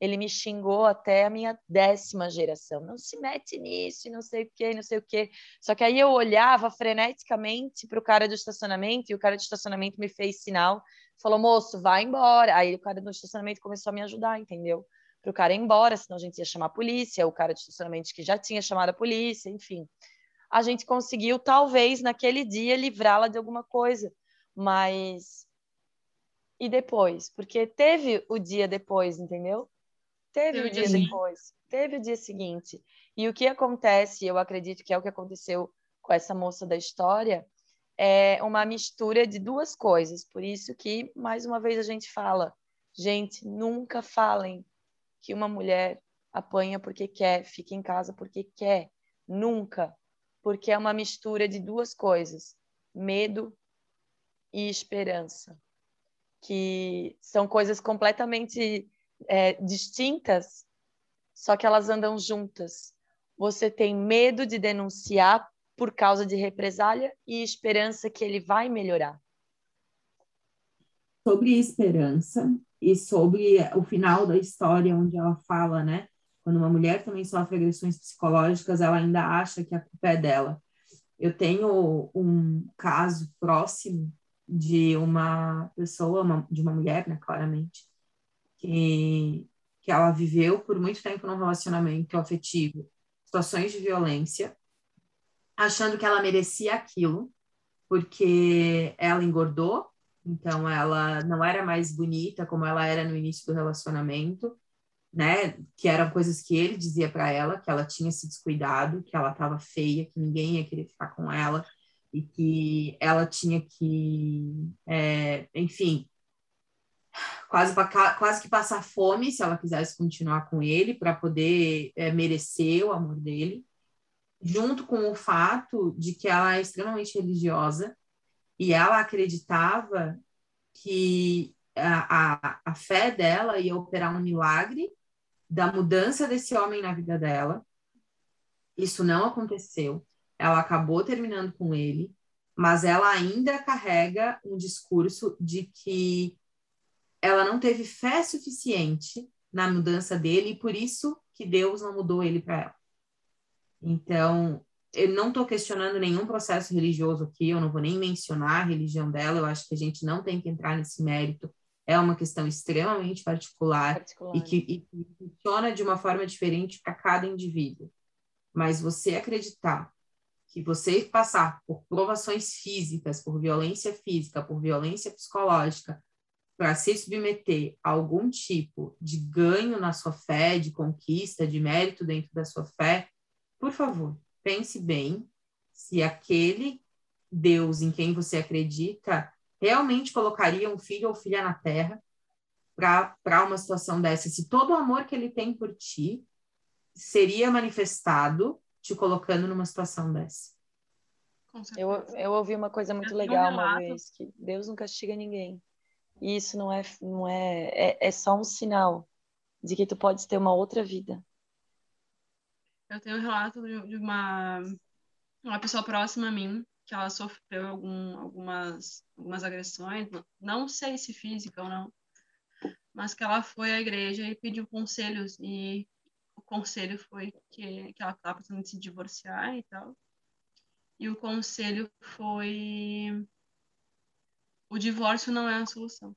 ele me xingou até a minha décima geração. Não se mete nisso, não sei o quê, não sei o quê. Só que aí eu olhava freneticamente para o cara do estacionamento e o cara do estacionamento me fez sinal, falou, moço, vai embora. Aí o cara do estacionamento começou a me ajudar, entendeu? Para o cara ir embora, senão a gente ia chamar a polícia, o cara do estacionamento que já tinha chamado a polícia, enfim. A gente conseguiu, talvez, naquele dia, livrá-la de alguma coisa, mas e depois, porque teve o dia depois, entendeu? Teve o dia depois, teve o dia seguinte. E o que acontece, eu acredito que é o que aconteceu com essa moça da história, é uma mistura de duas coisas. Por isso que, mais uma vez, a gente fala, gente, nunca falem que uma mulher apanha porque quer, fica em casa porque quer. Nunca. Porque é uma mistura de duas coisas: medo e esperança. Que são coisas completamente é, distintas, só que elas andam juntas. Você tem medo de denunciar por causa de represália e esperança que ele vai melhorar. Sobre esperança e sobre o final da história, onde ela fala, né? Quando uma mulher também sofre agressões psicológicas, ela ainda acha que a culpa é dela. Eu tenho um caso próximo de uma pessoa, uma, de uma mulher, né, claramente, que, que ela viveu por muito tempo num relacionamento afetivo, situações de violência, achando que ela merecia aquilo, porque ela engordou, então ela não era mais bonita como ela era no início do relacionamento, né? Que eram coisas que ele dizia para ela, que ela tinha se descuidado, que ela estava feia, que ninguém ia querer ficar com ela e que ela tinha que, é, enfim, quase, quase que passar fome se ela quisesse continuar com ele para poder é, merecer o amor dele junto com o fato de que ela é extremamente religiosa e ela acreditava que a, a, a fé dela ia operar um milagre da mudança desse homem na vida dela. Isso não aconteceu. Ela acabou terminando com ele, mas ela ainda carrega um discurso de que ela não teve fé suficiente na mudança dele e por isso que Deus não mudou ele para ela. Então, eu não estou questionando nenhum processo religioso aqui, eu não vou nem mencionar a religião dela, eu acho que a gente não tem que entrar nesse mérito. É uma questão extremamente particular, particular. e que e funciona de uma forma diferente para cada indivíduo. Mas você acreditar que você passar por provações físicas, por violência física, por violência psicológica, para se submeter a algum tipo de ganho na sua fé, de conquista, de mérito dentro da sua fé, por favor, pense bem se aquele Deus em quem você acredita realmente colocaria um filho ou filha na terra para uma situação dessa. Se todo o amor que ele tem por ti seria manifestado te colocando numa situação dessa. Eu, eu ouvi uma coisa muito legal uma vez, que Deus não castiga ninguém. E isso não é, não é, é, é só um sinal de que tu podes ter uma outra vida. Eu tenho um relato de uma, uma pessoa próxima a mim, que ela sofreu algum, algumas, algumas agressões, não sei se física ou não, mas que ela foi à igreja e pediu conselhos, e o conselho foi que, que ela estava precisando se divorciar e tal. E o conselho foi: o divórcio não é a solução.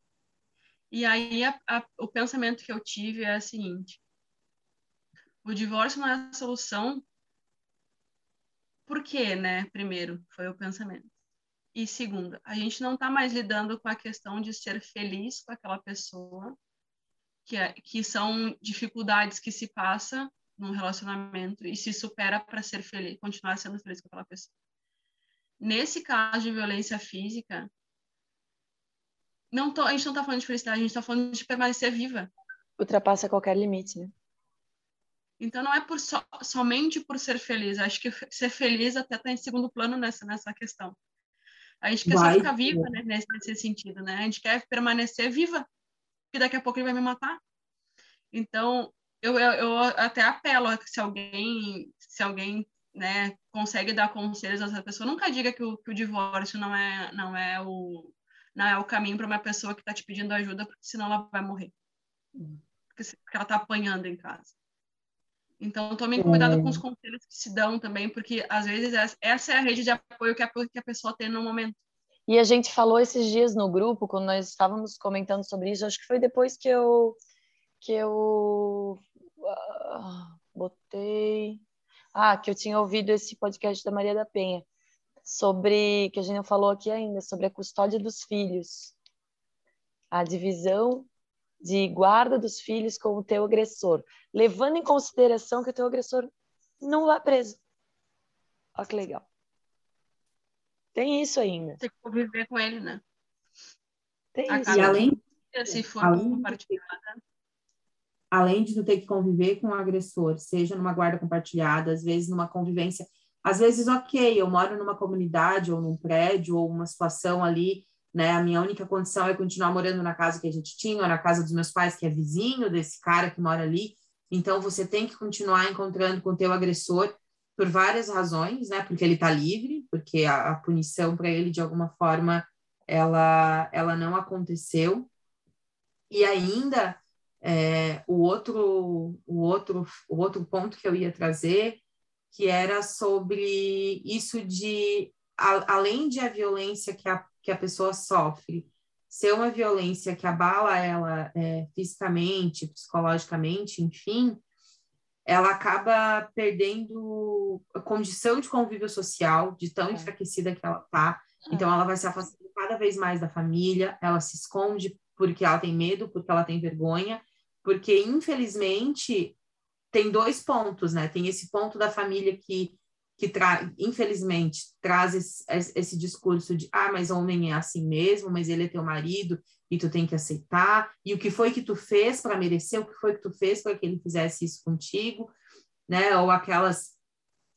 E aí a, a, o pensamento que eu tive é o seguinte: o divórcio não é a solução. Por quê, né? Primeiro, foi o pensamento. E segundo, a gente não está mais lidando com a questão de ser feliz com aquela pessoa, que, é, que são dificuldades que se passa num relacionamento e se supera para ser feliz, continuar sendo feliz com aquela pessoa. Nesse caso de violência física, não tô, a gente não está falando de felicidade, a gente está falando de permanecer viva. Ultrapassa qualquer limite, né? Então não é por so, somente por ser feliz. Acho que ser feliz até está em segundo plano nessa nessa questão. A gente quer só ficar viva né, nesse, nesse sentido, né? A gente quer permanecer viva, porque daqui a pouco ele vai me matar. Então eu, eu, eu até apelo se alguém se alguém né consegue dar conselhos a essa pessoa, nunca diga que o, que o divórcio não é não é o não é o caminho para uma pessoa que está te pedindo ajuda, porque senão ela vai morrer. Hum. Porque ela está apanhando em casa. Então, tomem cuidado com os conselhos que se dão também, porque às vezes essa é a rede de apoio que a, pessoa tem no momento. E a gente falou esses dias no grupo, quando nós estávamos comentando sobre isso, acho que foi depois que eu que eu uh, botei, ah, que eu tinha ouvido esse podcast da Maria da Penha sobre que a gente não falou aqui ainda sobre a custódia dos filhos, a divisão de guarda dos filhos com o teu agressor, levando em consideração que o teu agressor não vai preso. Olha que legal. Tem isso ainda. Tem que conviver com ele, né? Tem A isso. E além, Se for Além- compartilhada. além de tu ter que conviver com o agressor, seja numa guarda compartilhada, às vezes numa convivência, às vezes, ok, eu moro numa comunidade ou num prédio ou uma situação ali, né? A minha única condição é continuar morando na casa que a gente tinha, ou na casa dos meus pais, que é vizinho desse cara que mora ali. Então, você tem que continuar encontrando com o teu agressor por várias razões, né? Porque ele está livre, porque a, a punição para ele, de alguma forma, ela, ela não aconteceu. E ainda, é, o, outro, o, outro, o outro ponto que eu ia trazer, que era sobre isso de, a, além de a violência que a, que a pessoa sofre, ser uma violência que abala ela é, fisicamente, psicologicamente, enfim, ela acaba perdendo a condição de convívio social, de tão É. enfraquecida que ela tá. Então, ela vai se afastando cada vez mais da família, ela se esconde porque ela tem medo, porque ela tem vergonha, porque, infelizmente, tem dois pontos, né? Tem esse ponto da família que, que tra infelizmente, traz esse, esse discurso de, ah, mas homem é assim mesmo, mas ele é teu marido e tu tem que aceitar, e o que foi que tu fez para merecer, o que foi que tu fez para que ele fizesse isso contigo, né? Ou aquelas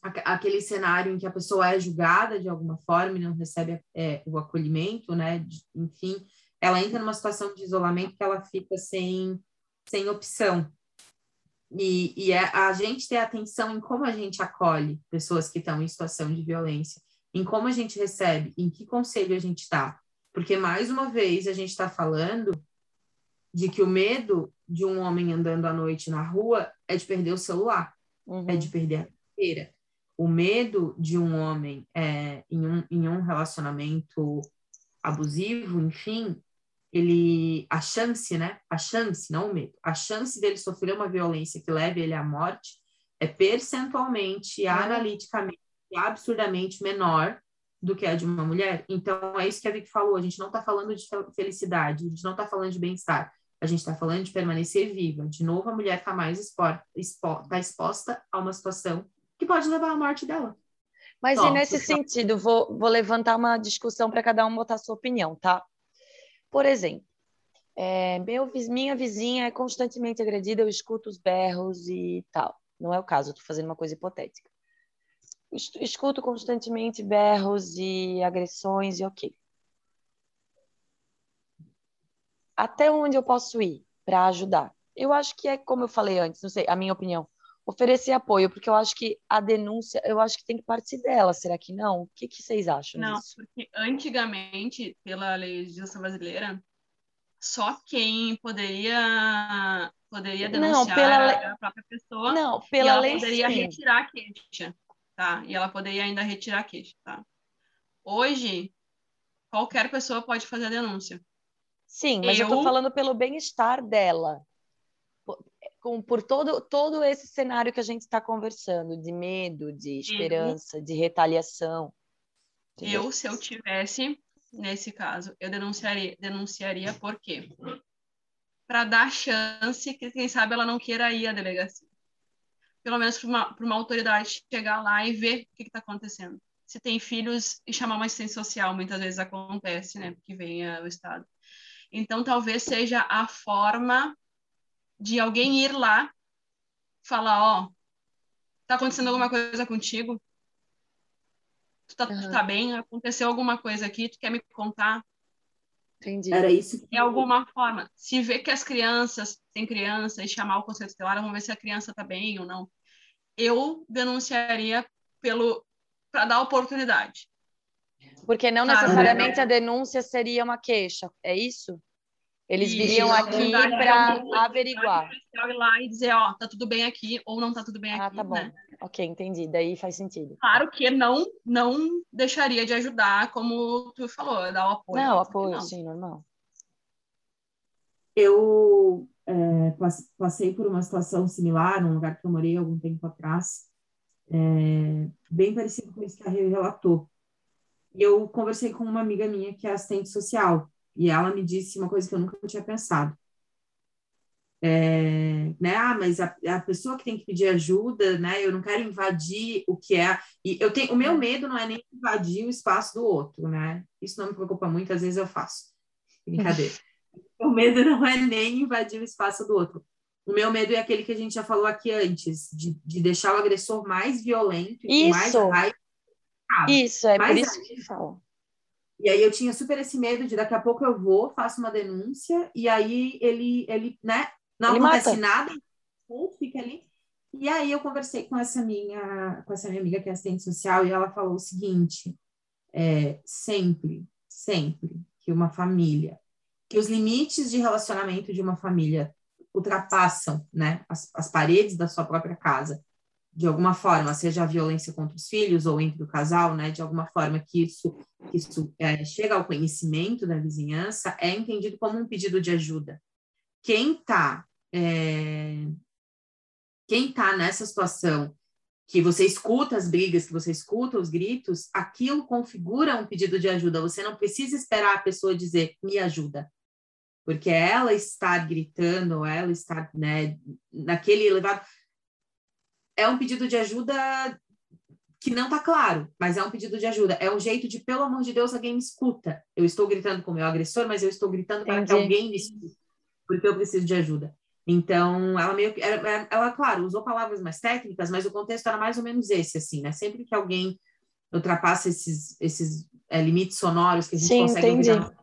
aque- aquele cenário em que a pessoa é julgada de alguma forma e não recebe é, o acolhimento, né? De- enfim, ela entra numa situação de isolamento que ela fica sem, sem opção. E, e é a gente ter atenção em como a gente acolhe pessoas que estão em situação de violência, em como a gente recebe, em que conselho a gente dá. Porque, mais uma vez, a gente está falando de que o medo de um homem andando à noite na rua é de perder o celular Uhum. é de perder a carteira. O medo de um homem é, em, um, em um relacionamento abusivo, enfim, ele a chance, né? A chance, não o medo, a chance dele sofrer uma violência que leve ele à morte é percentualmente, analiticamente, absurdamente menor do que a de uma mulher. Então, é isso que a Vicky falou, a gente não está falando de fel- felicidade, a gente não está falando de bem-estar, a gente está falando de permanecer viva. De novo, a mulher está mais expo- expo- tá exposta a uma situação que pode levar à morte dela. Mas e nesse pessoal- sentido, vou, vou levantar uma discussão para cada um botar sua opinião, tá? Por exemplo, é, meu, minha vizinha é constantemente agredida, eu escuto os berros e tal. Não é o caso, estou fazendo uma coisa hipotética. Es- Escuto constantemente berros e agressões e ok. Até onde eu posso ir para ajudar? Eu acho que é como eu falei antes, não sei, a minha opinião oferecer apoio, porque eu acho que a denúncia, eu acho que tem que partir dela, será que não? O que, que vocês acham Não, disso? porque antigamente, pela legislação brasileira, só quem poderia poderia Não, denunciar pela lei- era a própria pessoa Não, pela ela lei poderia sim. retirar a queixa, tá? E ela poderia ainda retirar a queixa, tá? Hoje, qualquer pessoa pode fazer a denúncia. Sim, mas eu tô Eu- falando pelo bem-estar dela. Com- por todo, todo esse cenário que a gente está conversando, de medo, de esperança, de retaliação. entendeu? Eu, se eu tivesse, nesse caso, eu denunciaria, denunciaria por quê? Para dar chance que, quem sabe, ela não queira ir à delegacia. Pelo menos para uma, pra uma autoridade chegar lá e ver o que está acontecendo. Se tem filhos e chamar uma assistência social, muitas vezes acontece, né? Porque vem o Estado. Então, talvez seja a forma de alguém ir lá falar, ó, tá acontecendo alguma coisa contigo? Tu tá, tu Aham. tá bem? Aconteceu alguma coisa aqui? Tu quer me contar? Entendi. Era isso que De alguma forma, se vê que as crianças, tem criança, e chamar o conselho tutelar, vamos ver se a criança tá bem ou não. Eu denunciaria pelo para dar oportunidade. Porque não necessariamente a denúncia seria uma queixa, é isso? Eles viriam dar aqui para pra uma averiguar. ir lá e dizer, ó, tá tudo bem aqui ou não tá tudo bem Ah, aqui, tá bom. né? Ok, entendi. Daí faz sentido. Claro que não não deixaria de ajudar, como tu falou, dar o apoio. Não, que apoio, não. sim, normal. eu é, pass- passei por uma situação similar, num lugar que eu morei algum tempo atrás, é, bem parecido com isso que a Rê relatou. E eu conversei com uma amiga minha que é assistente social, e ela me disse uma coisa que eu nunca tinha pensado. é, né? Ah, mas a, a, pessoa que tem que pedir ajuda, né? Eu não quero invadir o que é. E eu tenho o meu medo não é nem invadir o espaço do outro, né? Isso não me preocupa muito, às vezes eu faço. Brincadeira. o medo não é nem invadir o espaço do outro. O meu medo é aquele que a gente já falou aqui antes, de, de deixar o agressor mais violento e mais raiva. Isso, é mais por isso que falo. E aí eu tinha super esse medo de daqui a pouco eu vou, faço uma denúncia, e aí ele, ele né, não ele acontece mata. nada, fica ali. E aí eu conversei com essa minha, com essa minha amiga que é assistente social e ela falou o seguinte: é, sempre, sempre que uma família, que os limites de relacionamento de uma família ultrapassam, né, as, as paredes da sua própria casa, de alguma forma, seja a violência contra os filhos ou entre o casal, né, de alguma forma que isso, que isso é, chega ao conhecimento da vizinhança, é entendido como um pedido de ajuda. Quem está é, quem está nessa situação que você escuta as brigas, que você escuta os gritos, aquilo configura um pedido de ajuda. Você não precisa esperar a pessoa dizer me ajuda, porque ela está gritando, ela está né, naquele elevado. É um pedido de ajuda que não está claro, mas é um pedido de ajuda. É um jeito de, pelo amor de Deus, alguém me escuta. Eu estou gritando com o meu agressor, mas eu estou gritando para que alguém me escute, porque eu preciso de ajuda. Então, ela meio que, ela, ela, claro, usou palavras mais técnicas, mas o contexto era mais ou menos esse, assim, né? Sempre que alguém ultrapassa esses, esses é, limites sonoros que a gente Sim, consegue entendi. ouvir,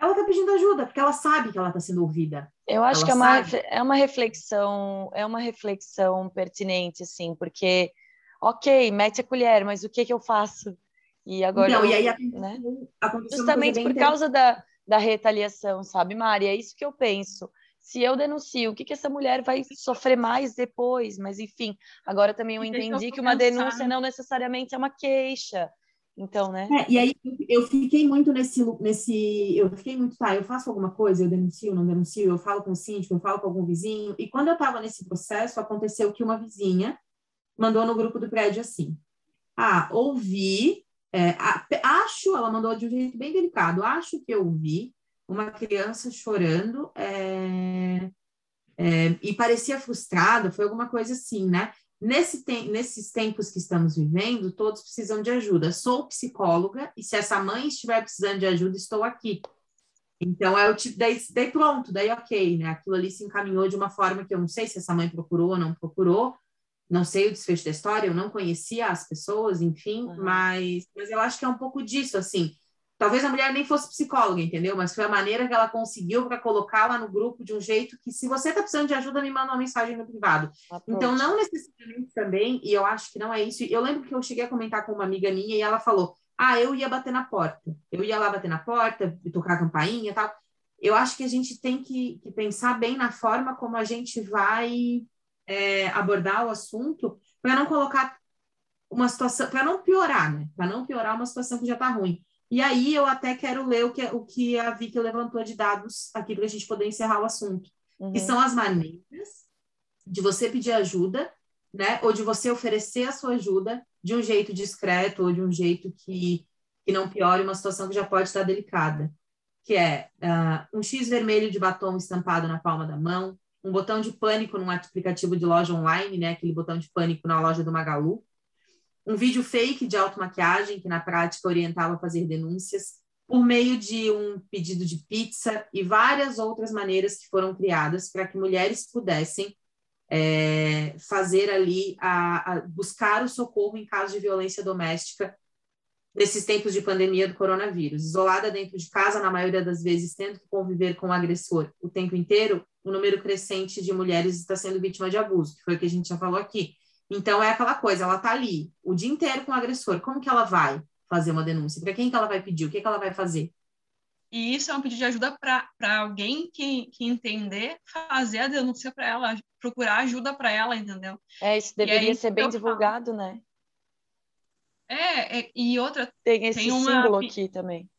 ela está pedindo ajuda, porque ela sabe que ela está sendo ouvida. Eu acho ela que é uma, é uma reflexão, é uma reflexão pertinente, assim, porque, ok, mete a colher, mas o que que eu faço? E agora, Não, eu, e aí aconteceu, né? aconteceu Justamente por causa da, da retaliação, sabe, Mari? É isso que eu penso se eu denuncio, o que, que essa mulher vai sofrer mais depois? Mas, enfim, agora também eu entendi que uma denúncia não necessariamente é uma queixa. Então, né? É, e aí eu fiquei muito nesse, nesse. Eu fiquei muito, tá, eu faço alguma coisa, eu denuncio, não denuncio, eu falo com o síndico, eu falo com algum vizinho. E quando eu estava nesse processo, aconteceu que uma vizinha mandou no grupo do prédio assim: Ah, ouvi, é, acho, ela mandou de um jeito bem delicado, acho que eu ouvi uma criança chorando é, é, e parecia frustrada, foi alguma coisa assim, né? Nesse te nesses tempos que estamos vivendo, todos precisam de ajuda. Sou psicóloga e se essa mãe estiver precisando de ajuda, estou aqui. Então, é o tipo, daí, daí pronto, daí ok, né? Aquilo ali se encaminhou de uma forma que eu não sei se essa mãe procurou ou não procurou, não sei o desfecho da história, eu não conhecia as pessoas, enfim, uhum. mas, mas eu acho que é um pouco disso, assim, Talvez a mulher nem fosse psicóloga, entendeu? Mas foi a maneira que ela conseguiu para colocá-la no grupo de um jeito que, se você está precisando de ajuda, me manda uma mensagem no privado. Ah, então, não necessariamente também, e eu acho que não é isso. Eu lembro que eu cheguei a comentar com uma amiga minha e ela falou: Ah, eu ia bater na porta. Eu ia lá bater na porta, tocar a campainha e tal. Eu acho que a gente tem que, que pensar bem na forma como a gente vai é, abordar o assunto para não colocar uma situação, para não piorar, né? Para não piorar uma situação que já está ruim. E aí eu até quero ler o que, o que a Vicky levantou de dados aqui para a gente poder encerrar o assunto, uhum. que são as maneiras de você pedir ajuda, né? Ou de você oferecer a sua ajuda de um jeito discreto ou de um jeito que, que não piore uma situação que já pode estar delicada. Que é uh, um X vermelho de batom estampado na palma da mão, um botão de pânico num aplicativo de loja online, né? Aquele botão de pânico na loja do Magalu, um vídeo fake de automaquiagem, que na prática orientava a fazer denúncias, por meio de um pedido de pizza e várias outras maneiras que foram criadas para que mulheres pudessem é, fazer ali, a, a buscar o socorro em caso de violência doméstica nesses tempos de pandemia do coronavírus. Isolada dentro de casa, na maioria das vezes, tendo que conviver com o agressor o tempo inteiro, o número crescente de mulheres está sendo vítima de abuso, que foi o que a gente já falou aqui. Então, é aquela coisa, ela tá ali o dia inteiro com o agressor, como que ela vai fazer uma denúncia? Para quem que ela vai pedir? O que, que ela vai fazer? E isso é um pedido de ajuda para alguém que, que entender fazer a denúncia para ela, procurar ajuda para ela, entendeu? É, isso deveria ser bem divulgado, falo. né? É, é, e outra. Tem esse tem uma, símbolo aqui também.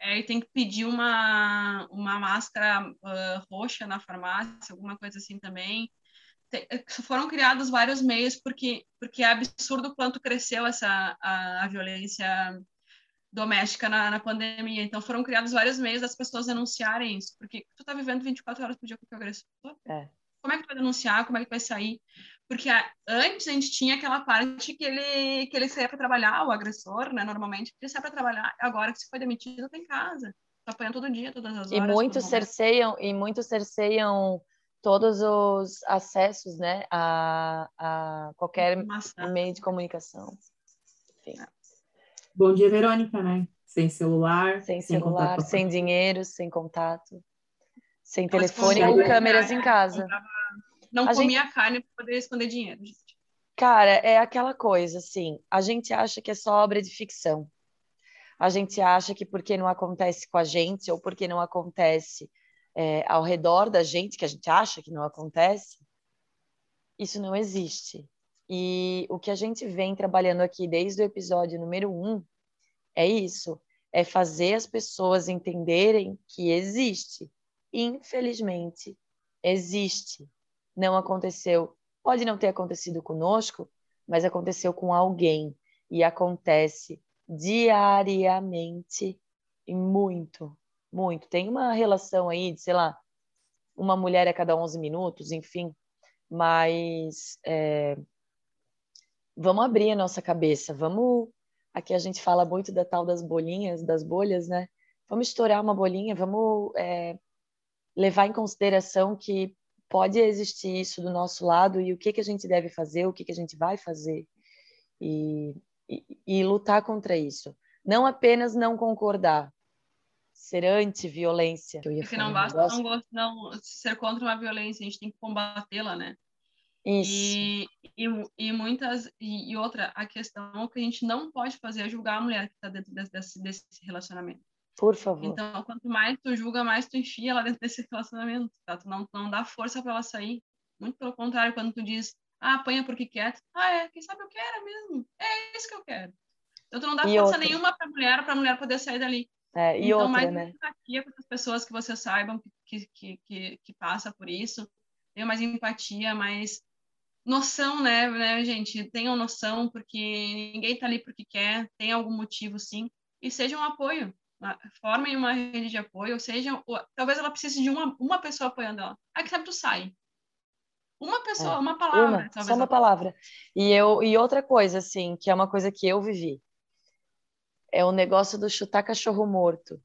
É, e tem que pedir uma, uma máscara uh, roxa na farmácia, alguma coisa assim também. Eh, foram criados vários meios porque porque é absurdo quanto cresceu essa a, a violência doméstica na, na, pandemia. Então foram criados vários meios das pessoas denunciarem isso, porque tu tá vivendo 24 horas por dia com o teu agressor. É. Como é que tu vai denunciar? Como é que tu vai sair? Porque a, antes a gente tinha aquela parte que ele que ele saía para trabalhar, o agressor, né, normalmente, ele saía para trabalhar, agora que se foi demitido, tá em casa. Tá apanhando todo dia, todas as horas. E muitos cerceiam, e muitos cerceiam todos os acessos, né, a, a qualquer meio de comunicação. Enfim. Bom dia, Verônica, né? Sem celular. Sem celular, sem, sem dinheiro, sem contato, sem telefone com câmeras em casa. Não a comia gente... carne para poder esconder dinheiro, gente. Cara, é aquela coisa, assim, a gente acha que é só obra de ficção. A gente acha que porque não acontece com a gente, ou porque não acontece é, ao redor da gente, que a gente acha que não acontece, isso não existe. E o que a gente vem trabalhando aqui desde o episódio número um é isso: é fazer as pessoas entenderem que existe. Infelizmente, existe. Não aconteceu. Pode não ter acontecido conosco, mas aconteceu com alguém. E acontece diariamente e muito, muito. Tem uma relação aí de, sei lá, uma mulher a cada 11 minutos, enfim. Mas é, vamos abrir a nossa cabeça, vamos. Aqui a gente fala muito da tal das bolinhas, das bolhas, né? Vamos estourar uma bolinha, vamos é, levar em consideração que pode existir isso do nosso lado e o que, que a gente deve fazer, o que, que a gente vai fazer e, e, e lutar contra isso. Não apenas não concordar, ser anti-violência. Porque não basta não, não, ser contra uma violência, a gente tem que combatê-la, né? Isso. E, e, e muitas e, e, outra a questão que a gente não pode fazer é julgar a mulher que está dentro desse, desse relacionamento. Por favor. Então, quanto mais tu julga, mais tu enfia lá dentro desse relacionamento, tá? Tu não, não dá força para ela sair. Muito pelo contrário, quando tu diz, ah, apanha porque quer, ah, é, quem sabe eu quero mesmo. É isso que eu quero. Então, tu não dá e força outra? nenhuma para a mulher, para a mulher poder sair dali. É, e então, outra, mais né? empatia com as pessoas que você saibam que, que, que, que passa por isso. Tenha mais empatia, mais noção, né, né, gente? Tenham noção, porque ninguém está ali porque quer, tem algum motivo, sim. E seja um apoio. Formem uma rede de apoio, ou seja, talvez ela precise de uma, uma pessoa apoiando ela. Aí que sabe, tu sai. Uma pessoa, é, uma palavra. Uma, só uma palavra. E, eu, e outra coisa, assim, que é uma coisa que eu vivi. É o negócio do chutar cachorro morto.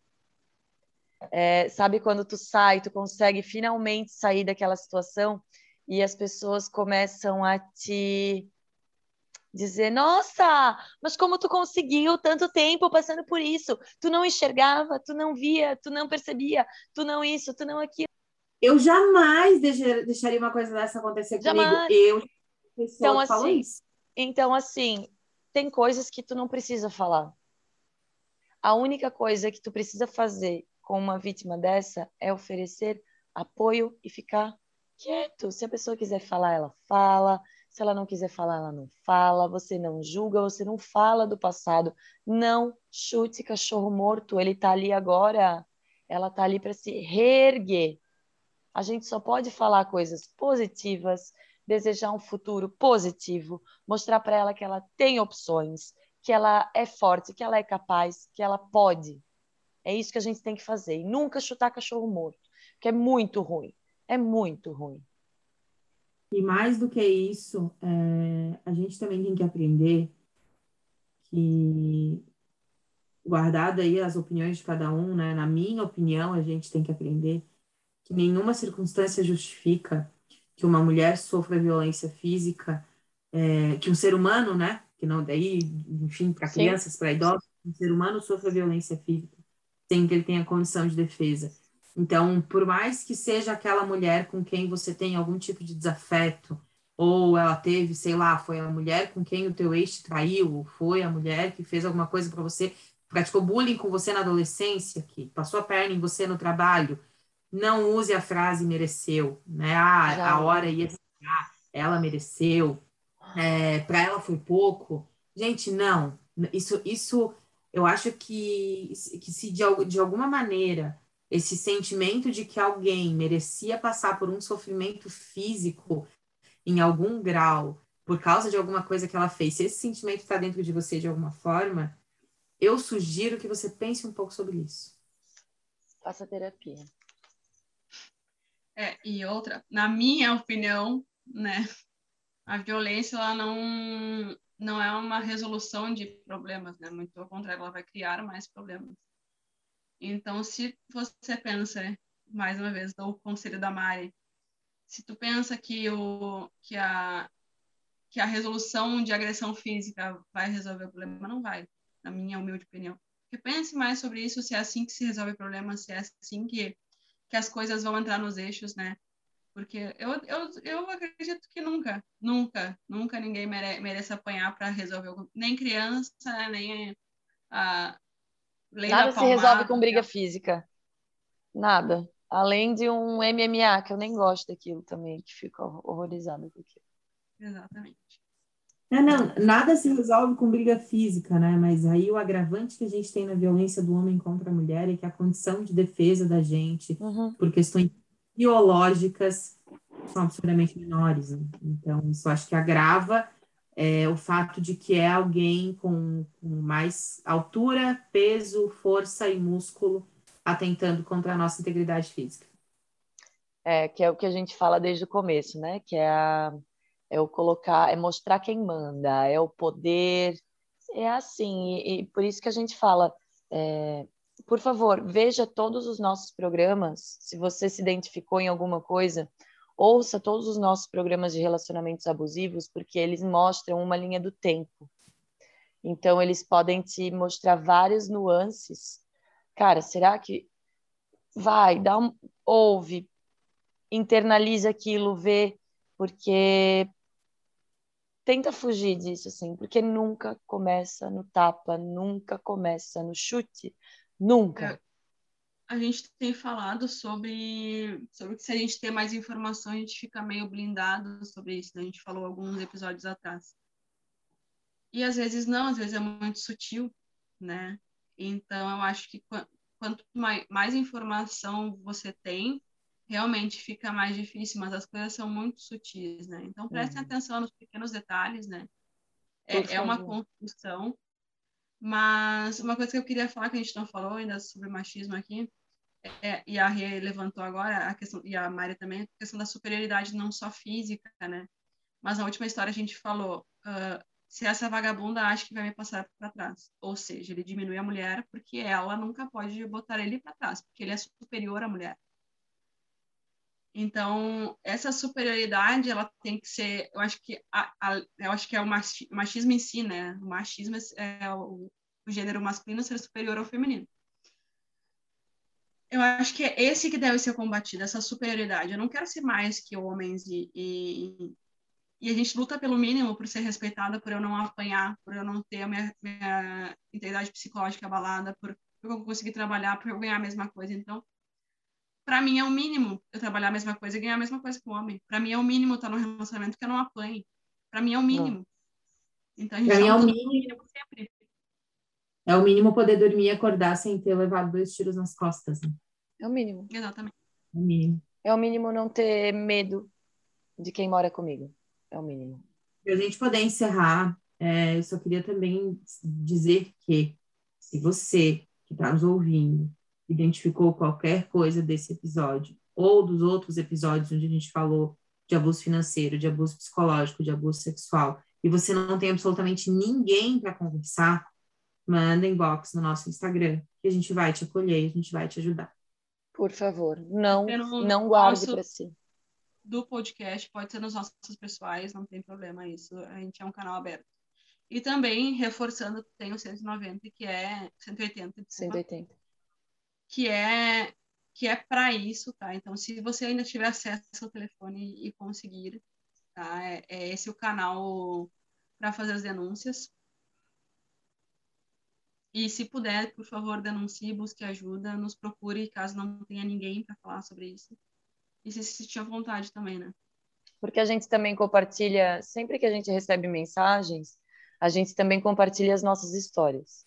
É, sabe quando tu sai, tu consegue finalmente sair daquela situação e as pessoas começam a te dizer: Nossa, mas como tu conseguiu tanto tempo passando por isso? Tu não enxergava, tu não via, tu não percebia, tu não isso, tu não aquilo. Eu jamais deixaria uma coisa dessa acontecer jamais. comigo. Eu então assim, então assim, tem coisas que tu não precisa falar. A única coisa que tu precisa fazer com uma vítima dessa é oferecer apoio e ficar quieto. Se a pessoa quiser falar, ela fala. Se ela não quiser falar, ela não fala. Você não julga, você não fala do passado. Não chute cachorro morto. Ele tá ali agora. Ela tá ali para se reerguer. A gente só pode falar coisas positivas, desejar um futuro positivo, mostrar para ela que ela tem opções, que ela é forte, que ela é capaz, que ela pode. É isso que a gente tem que fazer. E nunca chutar cachorro morto, que é muito ruim. É muito ruim. E mais do que isso, é, a gente também tem que aprender que, guardado aí as opiniões de cada um, né? Na minha opinião, a gente tem que aprender que nenhuma circunstância justifica que uma mulher sofra violência física, é, que um ser humano, né? Que não daí, enfim, para crianças, para idosos, um ser humano sofra violência física sem que ele tenha condição de defesa. Então, por mais que seja aquela mulher com quem você tem algum tipo de desafeto, ou ela teve, sei lá, foi a mulher com quem o teu ex te traiu, foi a mulher que fez alguma coisa para você, praticou bullying com você na adolescência, que passou a perna em você no trabalho, não use a frase mereceu, né? Ah, Já. a hora ia chegar, ela mereceu, é, para ela foi pouco. Gente, não. Isso, isso eu acho que, que se de, de alguma maneira esse sentimento de que alguém merecia passar por um sofrimento físico em algum grau por causa de alguma coisa que ela fez, se esse sentimento está dentro de você de alguma forma, eu sugiro que você pense um pouco sobre isso. Faça terapia. É, e outra, na minha opinião, né, a violência ela não não é uma resolução de problemas, né? Muito ao contrário, ela vai criar mais problemas. Então, se você pensa, mais uma vez, dou o conselho da Mari, se tu pensa que o que a que a resolução de agressão física vai resolver o problema, não vai, na minha humilde opinião. Porque pense mais sobre isso, se é assim que se resolve o problema, se é assim que que as coisas vão entrar nos eixos, né? Porque eu, eu, eu acredito que nunca, nunca, nunca ninguém mere, merece apanhar para resolver, nem criança, nem a lei Nada se resolve com briga física. Nada. Além de um MMA, que eu nem gosto daquilo também, que fica horrorizado com aquilo. Exatamente. É, não, nada se resolve com briga física, né? Mas aí o agravante que a gente tem na violência do homem contra a mulher é que a condição de defesa da gente, uhum. por questões biológicas, são absurdamente menores. Né? Então, isso acho que agrava é, o fato de que é alguém com, com mais altura, peso, força e músculo atentando contra a nossa integridade física. É, que é o que a gente fala desde o começo, né? Que é a é o colocar, é mostrar quem manda, é o poder, é assim, e, e por isso que a gente fala, é, por favor, veja todos os nossos programas, se você se identificou em alguma coisa, ouça todos os nossos programas de relacionamentos abusivos, porque eles mostram uma linha do tempo. Então, eles podem te mostrar várias nuances. Cara, será que vai, dá um, ouve, internaliza aquilo, vê, porque tenta fugir disso, assim, porque nunca começa no tapa, nunca começa no chute, nunca. É, a gente tem falado sobre, sobre que se a gente ter mais informações, a gente fica meio blindado sobre isso, né? A gente falou alguns episódios atrás. E às vezes não, às vezes é muito sutil, né? Então, eu acho que quanto mais, mais informação você tem, realmente fica mais difícil, mas as coisas são muito sutis, né? Então prestem uhum. atenção nos pequenos detalhes, né? É, é, uma construção. Mas uma coisa que eu queria falar que a gente não falou ainda sobre machismo aqui, é, e a Rê levantou agora a questão e a Mari também a questão da superioridade não só física, né? Mas na última história a gente falou uh, se essa vagabunda acha que vai me passar para trás, ou seja, ele diminui a mulher porque ela nunca pode botar ele para trás, porque ele é superior à mulher. Então, essa superioridade, ela tem que ser, eu acho que, a, a, eu acho que é o machismo em si, né? O machismo é o, o gênero masculino ser superior ao feminino. Eu acho que é esse que deve ser combatido, essa superioridade. Eu não quero ser mais que homens e, e, e a gente luta pelo mínimo por ser respeitada, por eu não apanhar, por eu não ter a minha, minha integridade psicológica abalada, por, por eu conseguir trabalhar, por eu ganhar a mesma coisa. Então, para mim é o mínimo eu trabalhar a mesma coisa e ganhar a mesma coisa que o homem. Para mim é o mínimo estar num relacionamento que eu não apanhe. Para mim é o mínimo. Então a gente pra mim é o mínimo. mínimo sempre. É o mínimo poder dormir e acordar sem ter levado dois tiros nas costas. Né? É o mínimo. Exatamente. É o mínimo. É o mínimo não ter medo de quem mora comigo. É o mínimo. Para a gente poder encerrar, é, eu só queria também dizer que se você que está nos ouvindo identificou qualquer coisa desse episódio ou dos outros episódios onde a gente falou de abuso financeiro, de abuso psicológico, de abuso sexual, e você não tem absolutamente ninguém para conversar, manda inbox no nosso Instagram, que a gente vai te acolher, a gente vai te ajudar. Por favor, não, não guarde para si. Do podcast, pode ser nos nossos pessoais, não tem problema isso, a gente é um canal aberto. E também, reforçando, tem o 190, que é 180. Desculpa, 180 que é que é para isso, tá? Então, se você ainda tiver acesso ao telefone e conseguir, tá? É, é esse o canal para fazer as denúncias. E se puder, por favor, denuncie, busque ajuda, nos procure caso não tenha ninguém para falar sobre isso. E se sentir à vontade também, né? Porque a gente também compartilha, sempre que a gente recebe mensagens, a gente também compartilha as nossas histórias.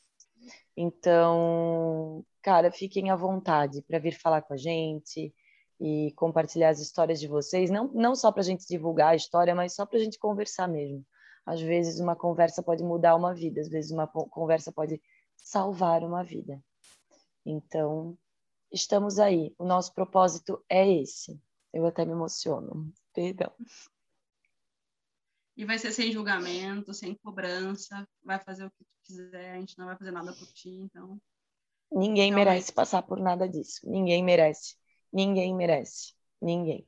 Então, cara, fiquem à vontade para vir falar com a gente e compartilhar as histórias de vocês, não, não só para a gente divulgar a história, mas só para a gente conversar mesmo. Às vezes uma conversa pode mudar uma vida, às vezes uma conversa pode salvar uma vida. Então, estamos aí. O nosso propósito é esse. Eu até me emociono. Perdão. E vai ser sem julgamento, sem cobrança, vai fazer o que tu quiser, a gente não vai fazer nada por ti, então. Ninguém então, merece passar por nada disso. Ninguém merece. Ninguém merece. Ninguém.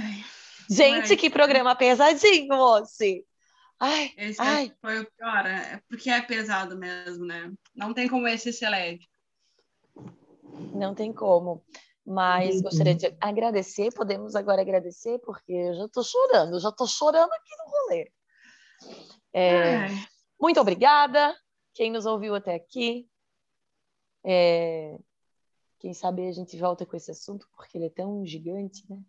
Ai, gente, que programa pesadinho, moço. Ai, esse ai. foi o pior, é porque é pesado mesmo, né? Não tem como esse ser leve. Não tem como. Mas uhum. gostaria de agradecer, podemos agora agradecer, porque eu já estou chorando, já estou chorando aqui no rolê. É, muito obrigada, quem nos ouviu até aqui. É, quem sabe a gente volta com esse assunto, porque ele é tão gigante, né?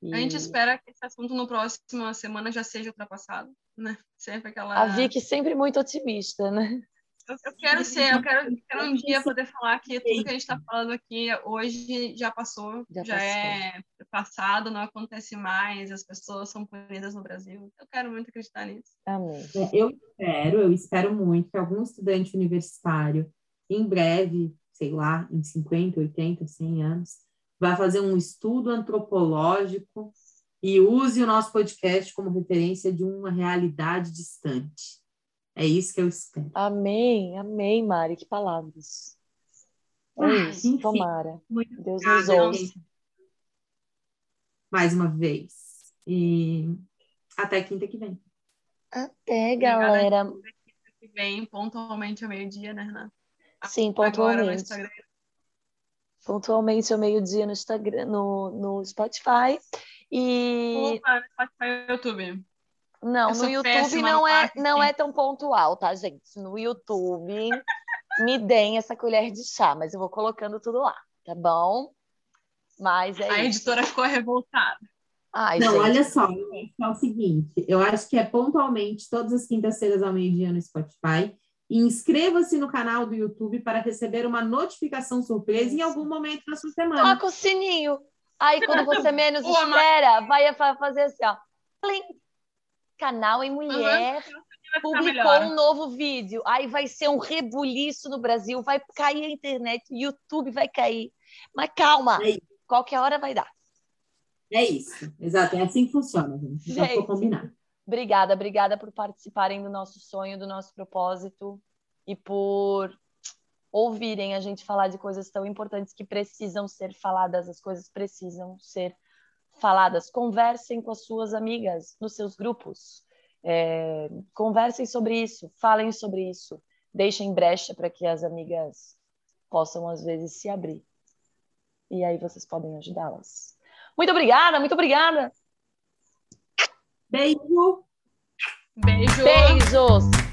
E... A gente espera que esse assunto no próximo semana já seja ultrapassado, né? Sempre aquela. A Vicky sempre muito otimista, né? Eu, eu quero ser, eu quero, quero um dia poder falar que tudo que a gente está falando aqui hoje já passou, já, já é passado, não acontece mais, as pessoas são punidas no Brasil. Eu quero muito acreditar nisso. Amém. É, eu espero, eu espero muito que algum estudante universitário, em breve, sei lá, em 50, 80, 100 anos, vai fazer um estudo antropológico e use o nosso podcast como referência de uma realidade distante. É isso que eu espero. Amém, amém, Mari, que palavras. É ah, isso, enfim, tomara. Deus nos ouça. Mais uma vez. E até quinta que vem. Até, galera. Quinta que vem, pontualmente ao meio-dia, né, Renata? Sim, pontualmente pontualmente ao meio-dia no Instagram, no, no Spotify. E. Opa, no Spotify e YouTube. Não, no YouTube não é, não é tão pontual, tá, gente? No YouTube, me deem essa colher de chá, mas eu vou colocando tudo lá, tá bom? Mas é A isso. editora ficou revoltada. Ai, não, gente. olha só, é o seguinte, eu acho que é pontualmente todas as quintas-feiras ao meio-dia no Spotify inscreva-se no canal do YouTube para receber uma notificação surpresa em algum momento da sua semana. Toca o sininho. Aí, quando você menos espera, vai fazer assim, ó. Plim. Canal em mulher uhum. publicou um novo vídeo. Aí vai ser um rebuliço no Brasil, vai cair a internet, o YouTube vai cair. Mas calma, é qualquer hora vai dar. É isso, exato. É assim que funciona, gente. Já ficou combinado. Obrigada, obrigada por participarem do nosso sonho, do nosso propósito e por ouvirem a gente falar de coisas tão importantes que precisam ser faladas, as coisas precisam ser faladas. Conversem com as suas amigas nos seus grupos. É, conversem sobre isso, falem sobre isso, deixem brecha para que as amigas possam, às vezes, se abrir. E aí vocês podem ajudá-las. Muito obrigada, muito obrigada! Beijo. Beijo. Beijos.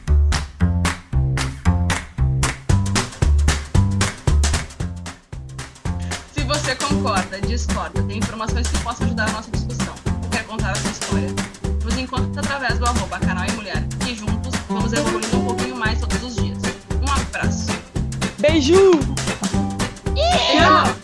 concorda, discorda, tem informações que possam ajudar a nossa discussão, quer contar a sua história. Nos encontra através do arroba canal e mulher e juntos vamos evoluindo um pouquinho mais todos os dias. Um abraço. Beijo! Yeah!